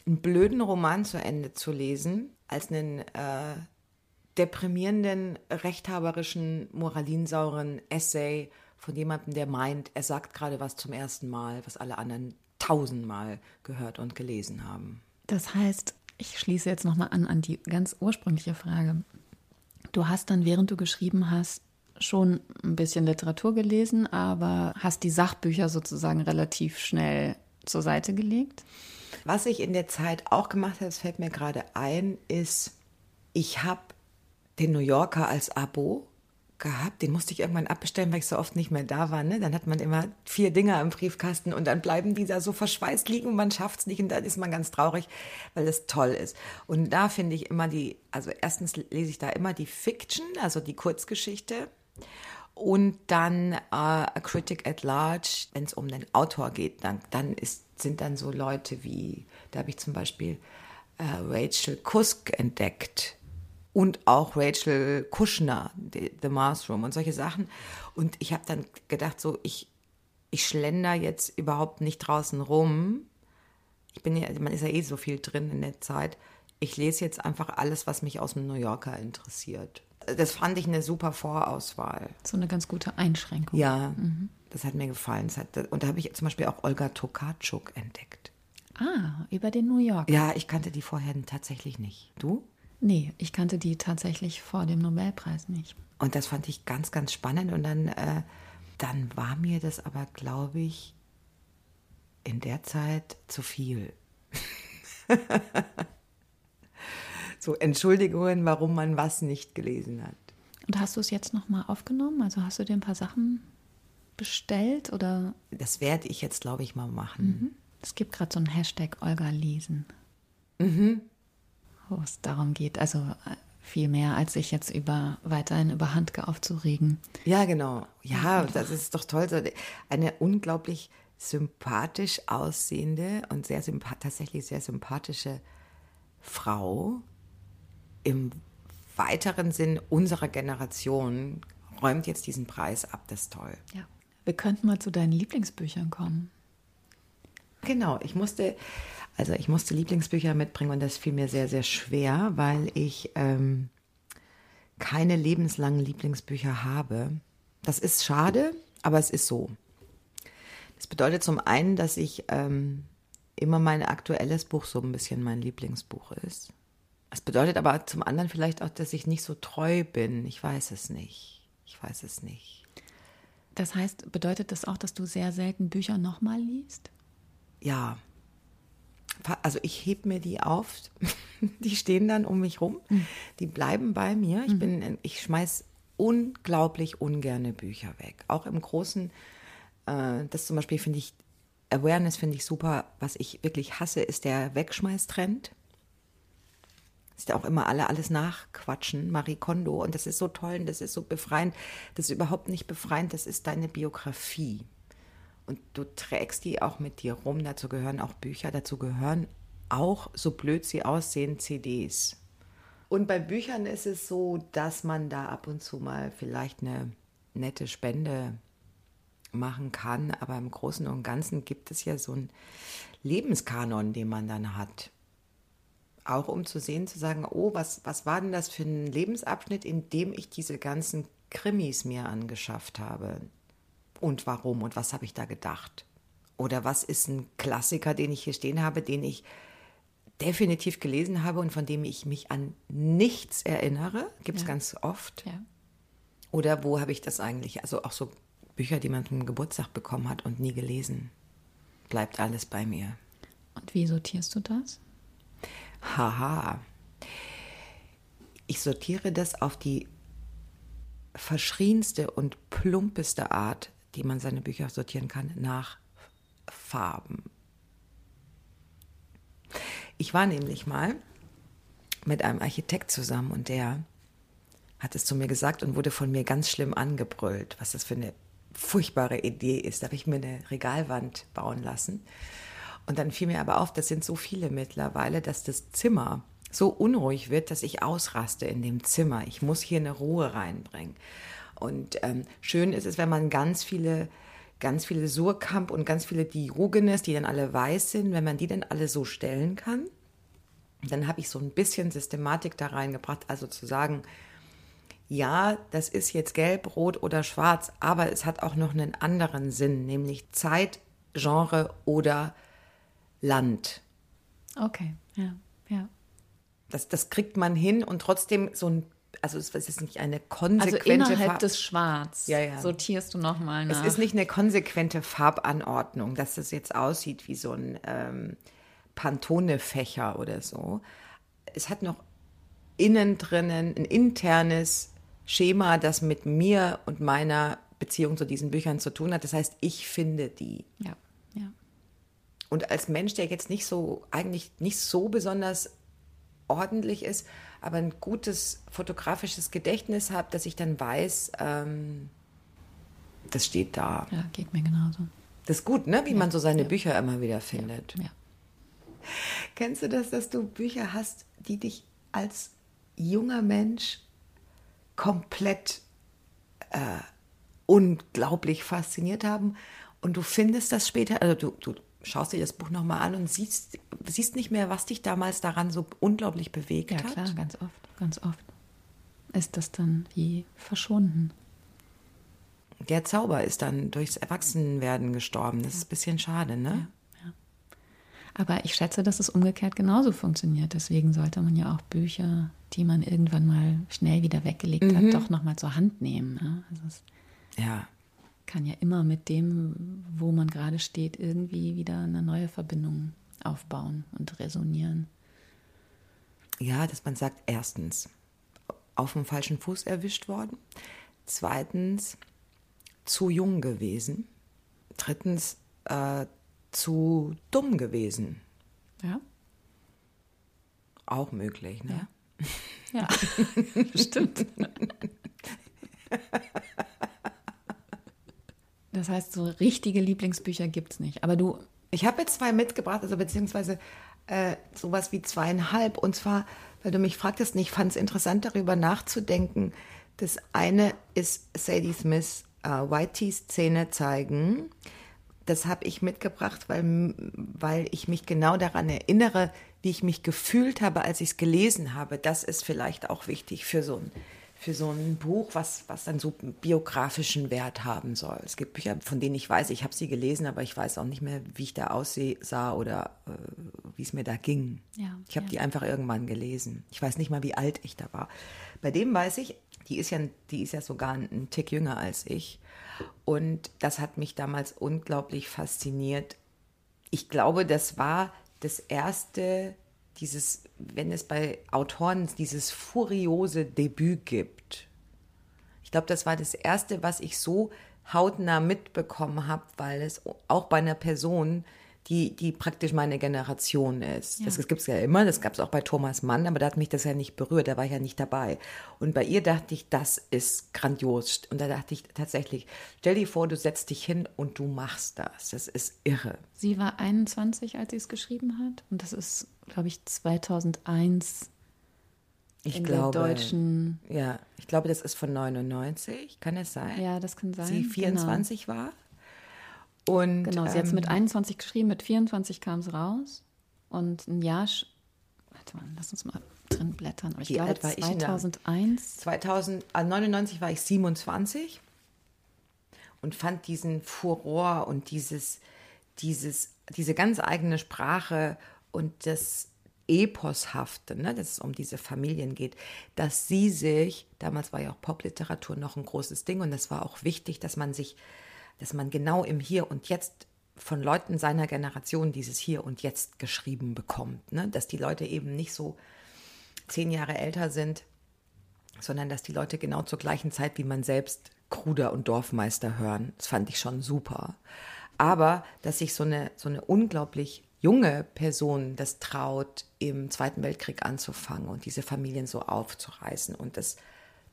einen blöden Roman zu Ende zu lesen, als einen äh, deprimierenden, rechthaberischen, moralinsauren Essay von jemandem, der meint, er sagt gerade was zum ersten Mal, was alle anderen tausendmal gehört und gelesen haben. Das heißt, ich schließe jetzt nochmal an an die ganz ursprüngliche Frage. Du hast dann, während du geschrieben hast, schon ein bisschen Literatur gelesen, aber hast die Sachbücher sozusagen relativ schnell zur Seite gelegt? Was ich in der Zeit auch gemacht habe, das fällt mir gerade ein, ist, ich habe den New Yorker als Abo gehabt. Den musste ich irgendwann abbestellen, weil ich so oft nicht mehr da war. Ne? Dann hat man immer vier Dinger im Briefkasten und dann bleiben die da so verschweißt liegen und man schafft es nicht und dann ist man ganz traurig, weil es toll ist. Und da finde ich immer die, also erstens lese ich da immer die Fiction, also die Kurzgeschichte. Und dann äh, A Critic at Large, wenn es um den Autor geht, dann, dann ist, sind dann so Leute wie, da habe ich zum Beispiel äh, Rachel Kusk entdeckt, und auch Rachel Kushner, The, The Mars Room und solche Sachen. Und ich habe dann gedacht, so, ich, ich schlender jetzt überhaupt nicht draußen rum. Ich bin ja, man ist ja eh so viel drin in der Zeit. Ich lese jetzt einfach alles, was mich aus dem New Yorker interessiert. Das fand ich eine super Vorauswahl. So eine ganz gute Einschränkung. Ja, mhm. das hat mir gefallen. Hat, und da habe ich zum Beispiel auch Olga Tokarczuk entdeckt. Ah, über den New Yorker. Ja, ich kannte die vorher tatsächlich nicht. Du? Nee, ich kannte die tatsächlich vor dem Nobelpreis nicht. Und das fand ich ganz, ganz spannend. Und dann, äh, dann war mir das aber, glaube ich, in der Zeit zu viel. so Entschuldigungen, warum man was nicht gelesen hat. Und hast du es jetzt nochmal aufgenommen? Also hast du dir ein paar Sachen bestellt oder? Das werde ich jetzt, glaube ich, mal machen. Mhm. Es gibt gerade so einen Hashtag Olga lesen. Mhm wo es darum geht. Also äh, viel mehr, als sich jetzt über weiterhin über Handke aufzuregen. Ja, genau. Ja, das ist doch toll. Eine unglaublich sympathisch aussehende und sehr tatsächlich sehr sympathische Frau im weiteren Sinn unserer Generation räumt jetzt diesen Preis ab. Das ist toll. Ja. Wir könnten mal zu deinen Lieblingsbüchern kommen. Genau, ich musste also ich musste Lieblingsbücher mitbringen und das fiel mir sehr, sehr schwer, weil ich ähm, keine lebenslangen Lieblingsbücher habe. Das ist schade, aber es ist so. Das bedeutet zum einen, dass ich ähm, immer mein aktuelles Buch so ein bisschen mein Lieblingsbuch ist. Es bedeutet aber zum anderen vielleicht auch, dass ich nicht so treu bin. Ich weiß es nicht. Ich weiß es nicht. Das heißt, bedeutet das auch, dass du sehr selten Bücher nochmal liest? Ja, also ich heb mir die auf, die stehen dann um mich rum, mhm. die bleiben bei mir. Ich mhm. bin, ich schmeiß unglaublich ungerne Bücher weg. Auch im Großen, äh, das zum Beispiel finde ich, Awareness finde ich super. Was ich wirklich hasse, ist der Wegschmeißtrend. dass da auch immer alle alles nachquatschen, Marie Kondo. Und das ist so toll und das ist so befreiend. Das ist überhaupt nicht befreiend, das ist deine Biografie. Und du trägst die auch mit dir rum. Dazu gehören auch Bücher, dazu gehören auch, so blöd sie aussehen, CDs. Und bei Büchern ist es so, dass man da ab und zu mal vielleicht eine nette Spende machen kann. Aber im Großen und Ganzen gibt es ja so einen Lebenskanon, den man dann hat. Auch um zu sehen, zu sagen, oh, was, was war denn das für ein Lebensabschnitt, in dem ich diese ganzen Krimis mir angeschafft habe? Und warum? Und was habe ich da gedacht? Oder was ist ein Klassiker, den ich hier stehen habe, den ich definitiv gelesen habe und von dem ich mich an nichts erinnere? Gibt es ja. ganz oft. Ja. Oder wo habe ich das eigentlich? Also auch so Bücher, die man zum Geburtstag bekommen hat und nie gelesen. Bleibt alles bei mir. Und wie sortierst du das? Haha. Ich sortiere das auf die verschrienste und plumpeste Art, die man seine Bücher sortieren kann, nach Farben. Ich war nämlich mal mit einem Architekt zusammen und der hat es zu mir gesagt und wurde von mir ganz schlimm angebrüllt, was das für eine furchtbare Idee ist. Da habe ich mir eine Regalwand bauen lassen. Und dann fiel mir aber auf, das sind so viele mittlerweile, dass das Zimmer so unruhig wird, dass ich ausraste in dem Zimmer. Ich muss hier eine Ruhe reinbringen. Und ähm, schön ist es, wenn man ganz viele, ganz viele Surkamp und ganz viele Diogenes, die dann alle weiß sind, wenn man die dann alle so stellen kann. Dann habe ich so ein bisschen Systematik da reingebracht, also zu sagen, ja, das ist jetzt gelb, rot oder schwarz, aber es hat auch noch einen anderen Sinn, nämlich Zeit, Genre oder Land. Okay, ja, ja. Das, das kriegt man hin und trotzdem so ein also es ist nicht eine konsequente Also innerhalb Farb des Schwarz ja, ja. sortierst du nochmal nach. Es ist nicht eine konsequente Farbanordnung, dass es jetzt aussieht wie so ein ähm, Pantone-Fächer oder so. Es hat noch innen drinnen ein internes Schema, das mit mir und meiner Beziehung zu diesen Büchern zu tun hat. Das heißt, ich finde die. Ja, ja. Und als Mensch, der jetzt nicht so, eigentlich nicht so besonders ordentlich ist, aber ein gutes fotografisches Gedächtnis hat, dass ich dann weiß, ähm, das steht da. Ja, geht mir genauso. Das ist gut, ne? Wie ja, man so seine ja. Bücher immer wieder findet. Ja, ja. Kennst du das, dass du Bücher hast, die dich als junger Mensch komplett äh, unglaublich fasziniert haben. Und du findest das später, also du, du schaust dir das Buch nochmal an und siehst, siehst nicht mehr, was dich damals daran so unglaublich bewegt ja, hat. Ja, klar, ganz oft, ganz oft ist das dann wie verschwunden. Der Zauber ist dann durchs Erwachsenwerden gestorben. Das ja. ist ein bisschen schade, ne? Ja. Aber ich schätze, dass es umgekehrt genauso funktioniert. Deswegen sollte man ja auch Bücher die man irgendwann mal schnell wieder weggelegt mhm. hat, doch nochmal zur Hand nehmen. Ne? Also ja. Kann ja immer mit dem, wo man gerade steht, irgendwie wieder eine neue Verbindung aufbauen und resonieren. Ja, dass man sagt, erstens, auf dem falschen Fuß erwischt worden. Zweitens, zu jung gewesen. Drittens, äh, zu dumm gewesen. Ja. Auch möglich, ne? Ja. Ja, stimmt. Das heißt, so richtige Lieblingsbücher gibt es nicht. Aber du. Ich habe jetzt zwei mitgebracht, also beziehungsweise äh, sowas wie zweieinhalb. Und zwar, weil du mich fragtest, ich fand es interessant, darüber nachzudenken. Das eine ist Sadie Smith, äh, White Teeth Zähne zeigen. Das habe ich mitgebracht, weil, weil ich mich genau daran erinnere, wie ich mich gefühlt habe, als ich es gelesen habe. Das ist vielleicht auch wichtig für so ein, für so ein Buch, was, was dann so biografischen Wert haben soll. Es gibt Bücher, von denen ich weiß, ich habe sie gelesen, aber ich weiß auch nicht mehr, wie ich da aussah oder äh, wie es mir da ging. Ja, ich habe ja. die einfach irgendwann gelesen. Ich weiß nicht mal, wie alt ich da war. Bei dem weiß ich, die ist ja, die ist ja sogar ein Tick jünger als ich. Und das hat mich damals unglaublich fasziniert. Ich glaube, das war das erste, dieses, wenn es bei Autoren dieses furiose Debüt gibt. Ich glaube, das war das erste, was ich so hautnah mitbekommen habe, weil es auch bei einer Person, die, die praktisch meine Generation ist. Ja. Das, das gibt es ja immer, das gab es auch bei Thomas Mann, aber da hat mich das ja nicht berührt, da war ich ja nicht dabei. Und bei ihr dachte ich, das ist grandios. Und da dachte ich tatsächlich, stell dir vor, du setzt dich hin und du machst das. Das ist irre. Sie war 21, als sie es geschrieben hat. Und das ist, glaube ich, 2001 ich in glaube, der deutschen. Ja, ich glaube, das ist von 99. Kann es sein? Ja, das kann sein. Sie 24 genau. war. Und, genau, sie ähm, hat es mit 21 geschrieben, mit 24 kam es raus. Und ein Jahr, warte mal, lass uns mal drin blättern. Aber ich glaube, war 2001. 2099 war ich 27 und fand diesen Furor und dieses, dieses, diese ganz eigene Sprache und das Eposhafte, ne, dass es um diese Familien geht, dass sie sich, damals war ja auch Popliteratur noch ein großes Ding und das war auch wichtig, dass man sich dass man genau im Hier und Jetzt von Leuten seiner Generation dieses Hier und Jetzt geschrieben bekommt. Ne? Dass die Leute eben nicht so zehn Jahre älter sind, sondern dass die Leute genau zur gleichen Zeit wie man selbst Kruder und Dorfmeister hören. Das fand ich schon super. Aber dass sich so eine, so eine unglaublich junge Person das traut, im Zweiten Weltkrieg anzufangen und diese Familien so aufzureißen und das,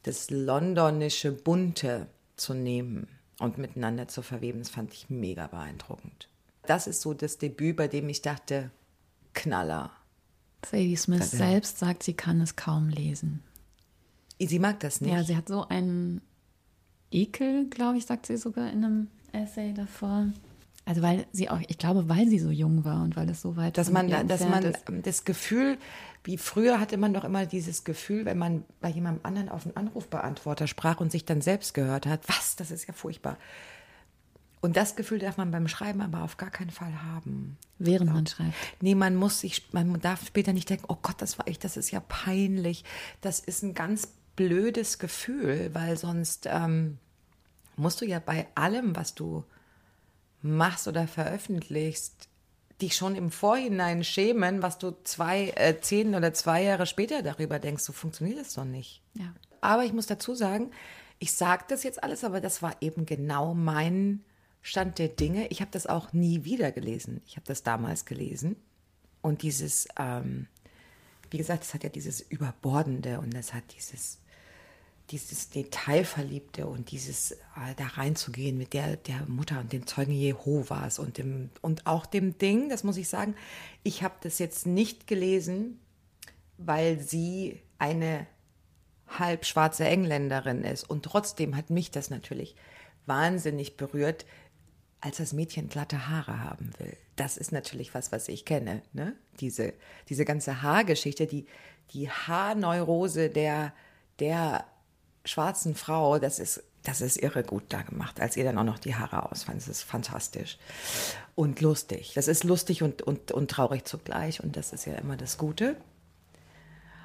das londonische Bunte zu nehmen und miteinander zu verweben. Das fand ich mega beeindruckend. Das ist so das Debüt, bei dem ich dachte, Knaller. Sadie Smith selbst sagt, sie kann es kaum lesen. Sie mag das nicht. Ja, sie hat so einen Ekel, glaube ich, sagt sie sogar in einem Essay davor. Also weil sie auch, ich glaube, weil sie so jung war und weil es so weit dass man, dass man ist. das Gefühl, wie früher hatte man doch immer dieses Gefühl, wenn man bei jemandem anderen auf einen Anrufbeantworter sprach und sich dann selbst gehört hat, was, das ist ja furchtbar. Und das Gefühl darf man beim Schreiben aber auf gar keinen Fall haben. Während man schreibt. Nee, man muss sich, man darf später nicht denken, oh Gott, das war ich, das ist ja peinlich. Das ist ein ganz blödes Gefühl, weil sonst ähm, musst du ja bei allem, was du machst oder veröffentlichst, dich schon im Vorhinein schämen, was du zwei, äh, zehn oder zwei Jahre später darüber denkst. So funktioniert das doch nicht. Ja. Aber ich muss dazu sagen, ich sage das jetzt alles, aber das war eben genau mein Stand der Dinge. Ich habe das auch nie wieder gelesen. Ich habe das damals gelesen. Und dieses, ähm, wie gesagt, es hat ja dieses Überbordende und es hat dieses dieses Detailverliebte und dieses äh, da reinzugehen mit der, der Mutter und den Zeugen Jehovas und dem und auch dem Ding, das muss ich sagen, ich habe das jetzt nicht gelesen, weil sie eine halb schwarze Engländerin ist und trotzdem hat mich das natürlich wahnsinnig berührt, als das Mädchen glatte Haare haben will. Das ist natürlich was, was ich kenne, ne? Diese diese ganze Haargeschichte, die die Haarneurose der der schwarzen Frau, das ist, das ist irre gut da gemacht, als ihr dann auch noch die Haare ausfand. Das ist fantastisch und lustig. Das ist lustig und, und, und traurig zugleich und das ist ja immer das Gute.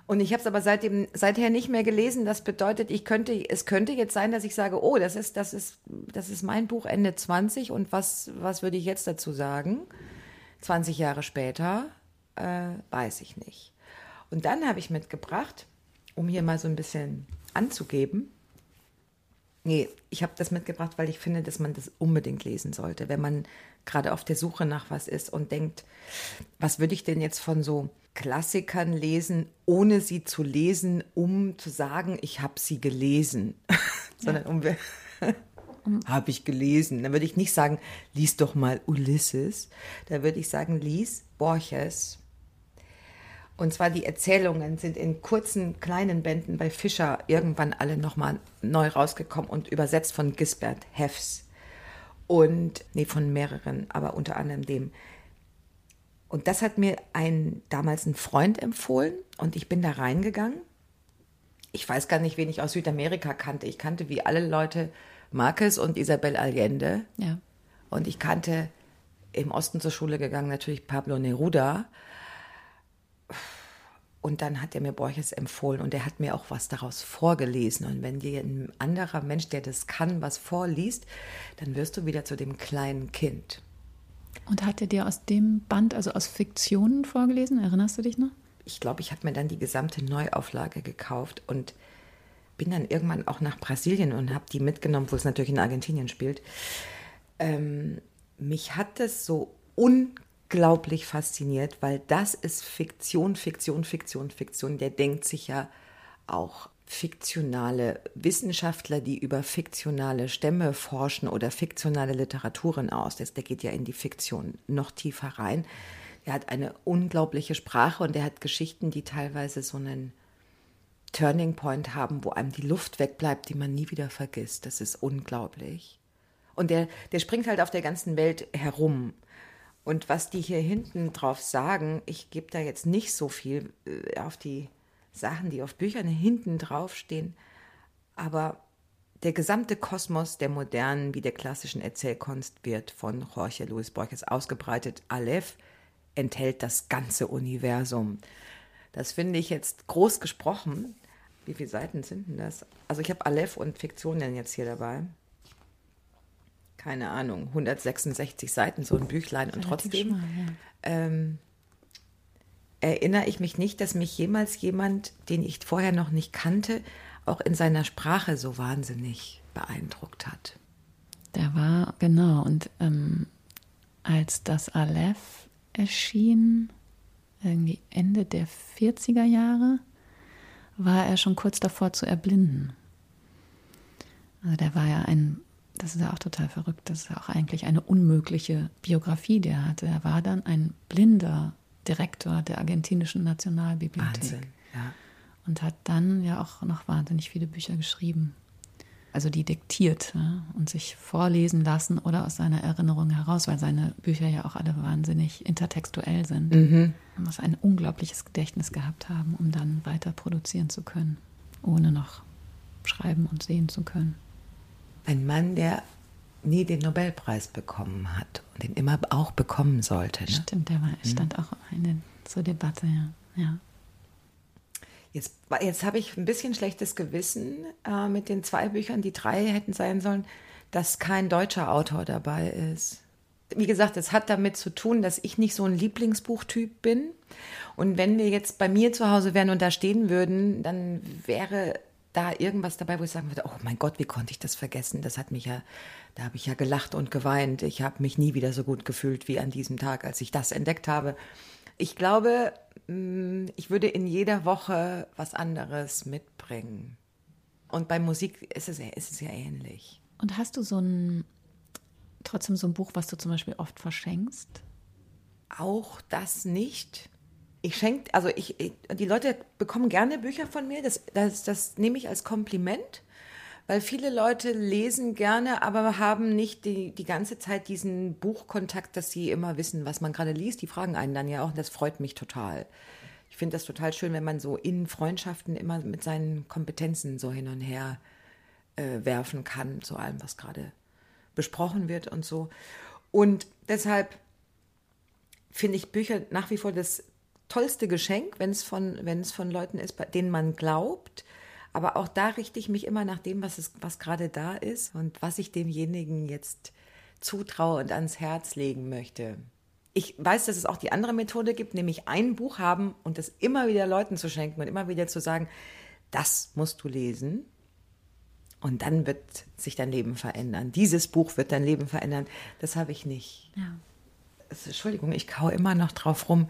Und ich habe es aber seitdem, seither nicht mehr gelesen. Das bedeutet, ich könnte, es könnte jetzt sein, dass ich sage, oh, das ist, das ist, das ist mein Buch Ende 20 und was, was würde ich jetzt dazu sagen? 20 Jahre später, äh, weiß ich nicht. Und dann habe ich mitgebracht, um hier mal so ein bisschen anzugeben. Nee, ich habe das mitgebracht, weil ich finde, dass man das unbedingt lesen sollte, wenn man gerade auf der Suche nach was ist und denkt, was würde ich denn jetzt von so Klassikern lesen, ohne sie zu lesen, um zu sagen, ich habe sie gelesen, sondern um habe ich gelesen. Dann würde ich nicht sagen, lies doch mal Ulysses. Da würde ich sagen, lies Borges und zwar die Erzählungen sind in kurzen, kleinen Bänden bei Fischer irgendwann alle nochmal neu rausgekommen und übersetzt von Gisbert Heffs. Und, nee, von mehreren, aber unter anderem dem. Und das hat mir ein, damals ein Freund empfohlen und ich bin da reingegangen. Ich weiß gar nicht, wen ich aus Südamerika kannte. Ich kannte wie alle Leute Marquez und Isabel Allende. Ja. Und ich kannte im Osten zur Schule gegangen natürlich Pablo Neruda. Und dann hat er mir Borges empfohlen und er hat mir auch was daraus vorgelesen. Und wenn dir ein anderer Mensch, der das kann, was vorliest, dann wirst du wieder zu dem kleinen Kind. Und hat er dir aus dem Band, also aus Fiktionen vorgelesen? Erinnerst du dich noch? Ich glaube, ich habe mir dann die gesamte Neuauflage gekauft und bin dann irgendwann auch nach Brasilien und habe die mitgenommen, wo es natürlich in Argentinien spielt. Ähm, mich hat das so un unglaublich fasziniert, weil das ist Fiktion, Fiktion, Fiktion, Fiktion. Der denkt sich ja auch fiktionale Wissenschaftler, die über fiktionale Stämme forschen oder fiktionale Literaturen aus. der geht ja in die Fiktion noch tiefer rein. Er hat eine unglaubliche Sprache und er hat Geschichten, die teilweise so einen Turning Point haben, wo einem die Luft wegbleibt, die man nie wieder vergisst. Das ist unglaublich. Und der, der springt halt auf der ganzen Welt herum. Und was die hier hinten drauf sagen, ich gebe da jetzt nicht so viel äh, auf die Sachen, die auf Büchern hinten draufstehen. Aber der gesamte Kosmos der modernen wie der klassischen Erzählkunst wird von Jorge Luis Borges ausgebreitet. Aleph enthält das ganze Universum. Das finde ich jetzt groß gesprochen. Wie viele Seiten sind denn das? Also ich habe Aleph und Fiktionen jetzt hier dabei. Keine Ahnung, 166 Seiten, so ein Büchlein. Und trotzdem schmal, ja. ähm, erinnere ich mich nicht, dass mich jemals jemand, den ich vorher noch nicht kannte, auch in seiner Sprache so wahnsinnig beeindruckt hat. Der war, genau, und ähm, als das Aleph erschien, irgendwie Ende der 40er Jahre, war er schon kurz davor zu erblinden. Also der war ja ein, das ist ja auch total verrückt, das ist ja auch eigentlich eine unmögliche Biografie, die er hatte. Er war dann ein blinder Direktor der argentinischen Nationalbibliothek. Wahnsinn, ja. Und hat dann ja auch noch wahnsinnig viele Bücher geschrieben. Also die diktiert ja, und sich vorlesen lassen oder aus seiner Erinnerung heraus, weil seine Bücher ja auch alle wahnsinnig intertextuell sind. Mhm. Man muss ein unglaubliches Gedächtnis gehabt haben, um dann weiter produzieren zu können, ohne noch schreiben und sehen zu können. Ein Mann, der nie den Nobelpreis bekommen hat und den immer auch bekommen sollte. Ne? Stimmt, der war, mhm. stand mhm. auch eine, zur Debatte, ja. ja. Jetzt, jetzt habe ich ein bisschen schlechtes Gewissen äh, mit den zwei Büchern, die drei hätten sein sollen, dass kein deutscher Autor dabei ist. Wie gesagt, es hat damit zu tun, dass ich nicht so ein Lieblingsbuchtyp bin. Und wenn wir jetzt bei mir zu Hause wären und da stehen würden, dann wäre da irgendwas dabei, wo ich sagen würde, oh mein Gott, wie konnte ich das vergessen? Das hat mich ja, da habe ich ja gelacht und geweint. Ich habe mich nie wieder so gut gefühlt wie an diesem Tag, als ich das entdeckt habe. Ich glaube, mm, ich würde in jeder Woche was anderes mitbringen. Und bei Musik ist es, ist es ja ähnlich. Und hast du so ein, trotzdem so ein Buch, was du zum Beispiel oft verschenkst? Auch das nicht ich schenke, also ich, ich, die Leute bekommen gerne Bücher von mir, das, das, das nehme ich als Kompliment, weil viele Leute lesen gerne, aber haben nicht die, die ganze Zeit diesen Buchkontakt, dass sie immer wissen, was man gerade liest. Die fragen einen dann ja auch und das freut mich total. Ich finde das total schön, wenn man so in Freundschaften immer mit seinen Kompetenzen so hin und her äh, werfen kann, zu allem, was gerade besprochen wird und so. Und deshalb finde ich Bücher nach wie vor das tollste Geschenk, wenn es von, wenn es von Leuten ist, denen man glaubt. Aber auch da richte ich mich immer nach dem, was, es, was gerade da ist und was ich demjenigen jetzt zutraue und ans Herz legen möchte. Ich weiß, dass es auch die andere Methode gibt, nämlich ein Buch haben und das immer wieder Leuten zu schenken und immer wieder zu sagen, das musst du lesen. Und dann wird sich dein Leben verändern. Dieses Buch wird dein Leben verändern. Das habe ich nicht. Ja. Entschuldigung, ich kaue immer noch drauf rum,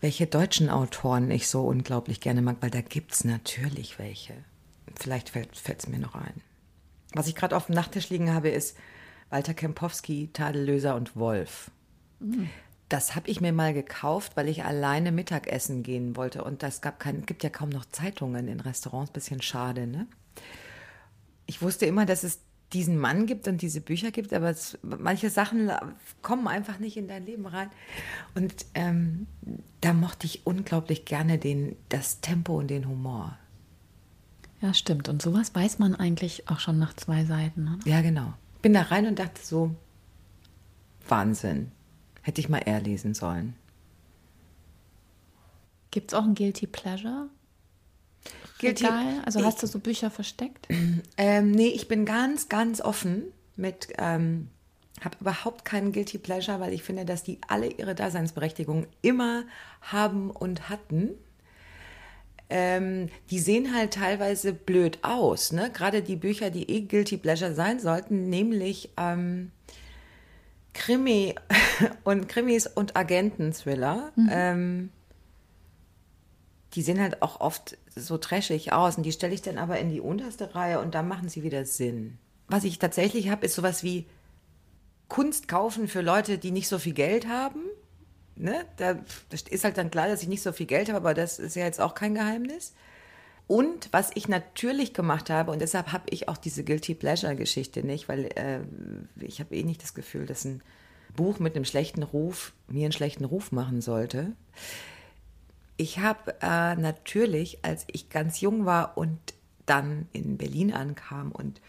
welche deutschen Autoren ich so unglaublich gerne mag, weil da gibt es natürlich welche. Vielleicht fällt es mir noch ein. Was ich gerade auf dem Nachttisch liegen habe, ist Walter Kempowski, Tadellöser und Wolf. Mhm. Das habe ich mir mal gekauft, weil ich alleine Mittagessen gehen wollte. Und das gab kein, gibt ja kaum noch Zeitungen in Restaurants, bisschen schade, ne? Ich wusste immer, dass es diesen Mann gibt und diese Bücher gibt, aber es, manche Sachen kommen einfach nicht in dein Leben rein. Und ähm, da mochte ich unglaublich gerne den, das Tempo und den Humor. Ja, stimmt. Und sowas weiß man eigentlich auch schon nach zwei Seiten. Oder? Ja, genau. Bin da rein und dachte so, Wahnsinn. Hätte ich mal eher lesen sollen. Gibt es auch ein Guilty Pleasure? Guilty, Regal? Also hast du so Bücher versteckt? Ähm, nee, ich bin ganz, ganz offen mit, ähm, habe überhaupt keinen Guilty Pleasure, weil ich finde, dass die alle ihre Daseinsberechtigung immer haben und hatten. Ähm, die sehen halt teilweise blöd aus, ne? Gerade die Bücher, die eh Guilty Pleasure sein sollten, nämlich ähm, Krimi und Krimis und Agenten-Thriller, ähm, die sehen halt auch oft so trashig aus und die stelle ich dann aber in die unterste Reihe und dann machen sie wieder Sinn. Was ich tatsächlich habe, ist sowas wie Kunst kaufen für Leute, die nicht so viel Geld haben. Ne? Da ist halt dann klar, dass ich nicht so viel Geld habe, aber das ist ja jetzt auch kein Geheimnis. Und was ich natürlich gemacht habe, und deshalb habe ich auch diese Guilty Pleasure-Geschichte nicht, weil äh, ich habe eh nicht das Gefühl, dass ein Buch mit einem schlechten Ruf mir einen schlechten Ruf machen sollte. Ich habe äh, natürlich, als ich ganz jung war und dann in Berlin ankam und,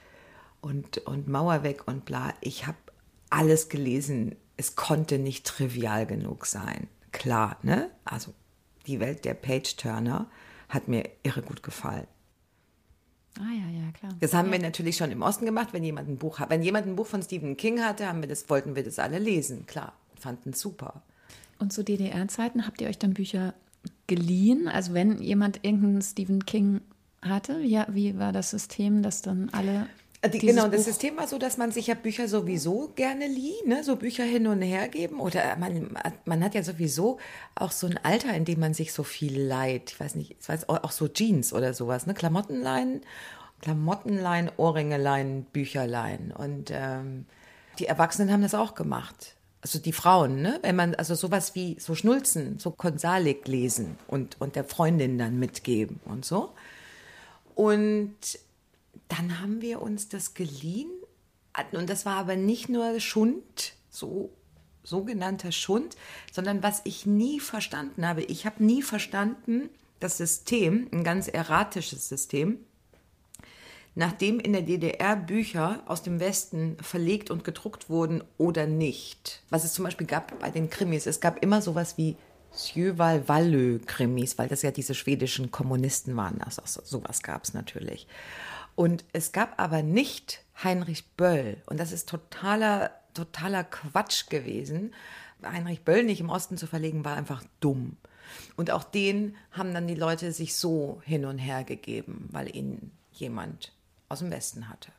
und, und Mauer weg und bla, ich habe alles gelesen. Es konnte nicht trivial genug sein. Klar, ne? Also die Welt der Page-Turner hat mir irre gut gefallen. Ah ja, ja, klar. Das haben ja. wir natürlich schon im Osten gemacht, wenn jemand ein Buch hat. Wenn jemand ein Buch von Stephen King hatte, haben wir das, wollten wir das alle lesen. Klar, fanden super. Und zu DDR-Zeiten habt ihr euch dann Bücher geliehen? Also wenn jemand irgendeinen Stephen King hatte, ja, wie war das System, dass dann alle Äh, Die, genau, das Buch- System war so, dass man sich ja Bücher sowieso gerne lieh, ne? so Bücher hin und her geben. Oder man, man hat ja sowieso auch so ein Alter, in dem man sich so viel leiht. Ich weiß nicht, ich weiß auch so Jeans oder sowas, ne? Klamottenleihen, Klamottenleihen, Ohrringeleien, Bücherleihen. Und ähm, die Erwachsenen haben das auch gemacht. Also die Frauen, ne? Wenn man also sowas wie so Schnulzen, so Konsalik lesen und, und der Freundin dann mitgeben und so. Und dann haben wir uns das geliehen. Und das war aber nicht nur Schund, so sogenannter Schund, sondern was ich nie verstanden habe. Ich habe nie verstanden, das System, ein ganz erratisches System, nachdem in der DDR Bücher aus dem Westen verlegt und gedruckt wurden oder nicht. Was es zum Beispiel gab bei den Krimis. Es gab immer sowas wie Sjöwal Wallö Krimis, weil das ja diese schwedischen Kommunisten waren. Also so- sowas gab es natürlich. Und es gab aber nicht Heinrich Böll. Und das ist totaler, totaler Quatsch gewesen. Heinrich Böll nicht im Osten zu verlegen, war einfach dumm. Und auch den haben dann die Leute sich so hin und her gegeben, weil ihn jemand aus dem Westen hatte.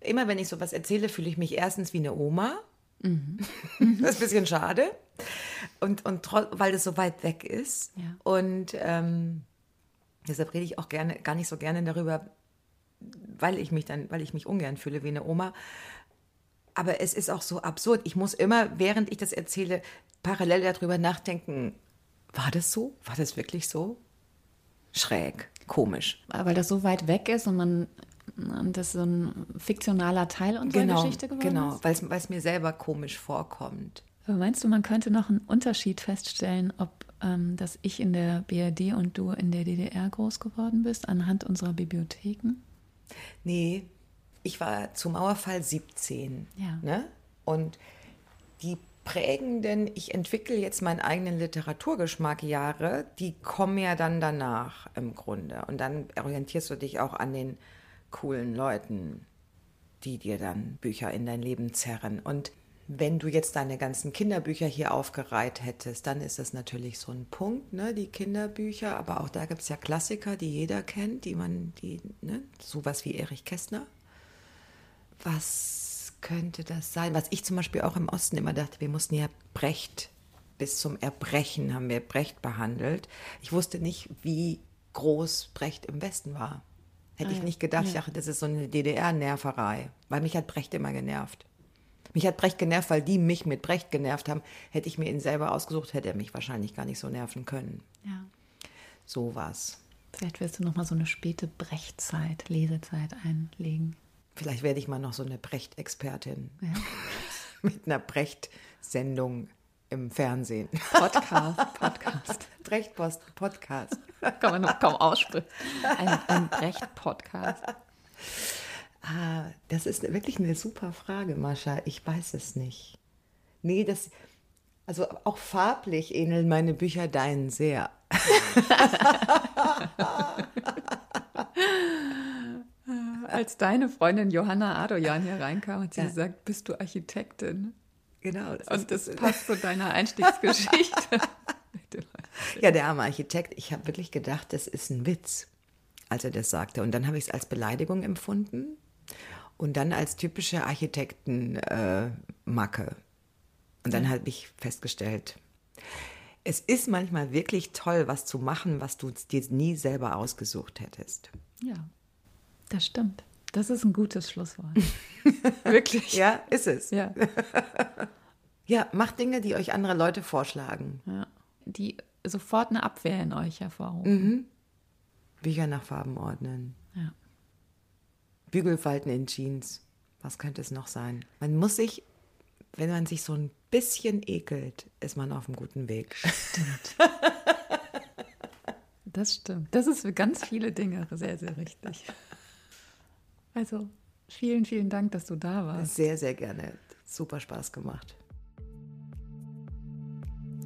Immer wenn ich sowas erzähle, fühle ich mich erstens wie eine Oma. Das ist ein bisschen schade. Und, und weil das so weit weg ist. Ja. Und ähm, deshalb rede ich auch gerne, gar nicht so gerne darüber, weil ich mich dann, weil ich mich ungern fühle wie eine Oma. Aber es ist auch so absurd. Ich muss immer, während ich das erzähle, parallel darüber nachdenken, war das so? War das wirklich so? Schräg, komisch. weil das so weit weg ist und man und das so ein fiktionaler Teil unserer Genau, Geschichte geworden genau, ist. weil es mir selber komisch vorkommt. Aber meinst du, man könnte noch einen Unterschied feststellen, ob ähm, dass ich in der BRD und du in der DDR groß geworden bist, anhand unserer Bibliotheken? Nee, ich war zu Mauerfall 17. Ja. Ne? Und die prägenden, ich entwickle jetzt meinen eigenen Literaturgeschmack Jahre, die kommen ja dann danach im Grunde. Und dann orientierst du dich auch an den coolen Leuten, die dir dann Bücher in dein Leben zerren. Und wenn du jetzt deine ganzen Kinderbücher hier aufgereiht hättest, dann ist das natürlich so ein Punkt, ne, die Kinderbücher. Aber auch da gibt es ja Klassiker, die jeder kennt, die man, die, ne, sowas wie Erich Kästner. Was könnte das sein? Was ich zum Beispiel auch im Osten immer dachte, wir mussten ja Brecht bis zum Erbrechen haben wir Brecht behandelt. Ich wusste nicht, wie groß Brecht im Westen war. Hätte Ah ich nicht gedacht. Ich ja. dachte, das ist so eine DDR-Nerverei. Weil mich hat Brecht immer genervt. Mich hat Brecht genervt, weil die mich mit Brecht genervt haben. Hätte ich mir ihn selber ausgesucht, hätte er mich wahrscheinlich gar nicht so nerven können. Ja. So war's. Vielleicht wirst du noch mal so eine späte Brechzeit, Lesezeit einlegen. Vielleicht werde ich mal noch so eine Brecht-Expertin Ja. mit einer Brecht-Sendung im Fernsehen. Podcast, Podcast. Brecht-Post Podcast. Kann man noch kaum aussprechen. Ein, ein Brecht-Podcast. Ah, das ist wirklich eine super Frage, Mascha. Ich weiß es nicht. Nee, das, also auch farblich ähneln meine Bücher deinen sehr. Als deine Freundin Johanna Adoyan hier reinkam, hat sie Ja. gesagt, bist du Architektin? Genau. Das Und das ist, passt zu deiner Einstiegsgeschichte. ja, der arme Architekt. Ich habe wirklich gedacht, das ist ein Witz, als er das sagte. Und dann habe ich es als Beleidigung empfunden und dann als typische Architekten-Macke. Und dann habe ich festgestellt, es ist manchmal wirklich toll, was zu machen, was du dir nie selber ausgesucht hättest. Ja, das stimmt. Das ist ein gutes Schlusswort. Wirklich. Ja, ist es. Ja. Ja, macht Dinge, die euch andere Leute vorschlagen. ja. Die sofort eine Abwehr in euch hervorrufen. Bücher nach Farben ordnen. Ja. Bügelfalten in Jeans. Was könnte es noch sein? Man muss sich, wenn man sich so ein bisschen ekelt, ist man auf einem guten Weg. Das stimmt. Das ist für ganz viele Dinge sehr, sehr richtig. Also, vielen, vielen Dank, dass du da warst. Sehr, sehr gerne. Super Spaß gemacht.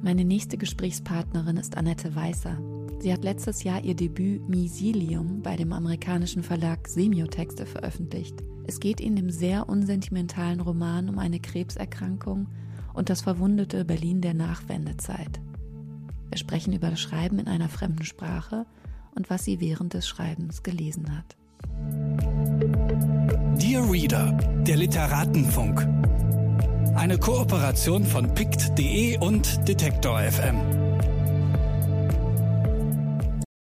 Meine nächste Gesprächspartnerin ist Annette Weißer. Sie hat letztes Jahr ihr Debüt Misilium bei dem amerikanischen Verlag Semiotexte veröffentlicht. Es geht in dem sehr unsentimentalen Roman um eine Krebserkrankung und das verwundete Berlin der Nachwendezeit. Wir sprechen über das Schreiben in einer fremden Sprache und was sie während des Schreibens gelesen hat. Dear Reader, der Literatenfunk. Eine Kooperation von pict.de und Detektor FM.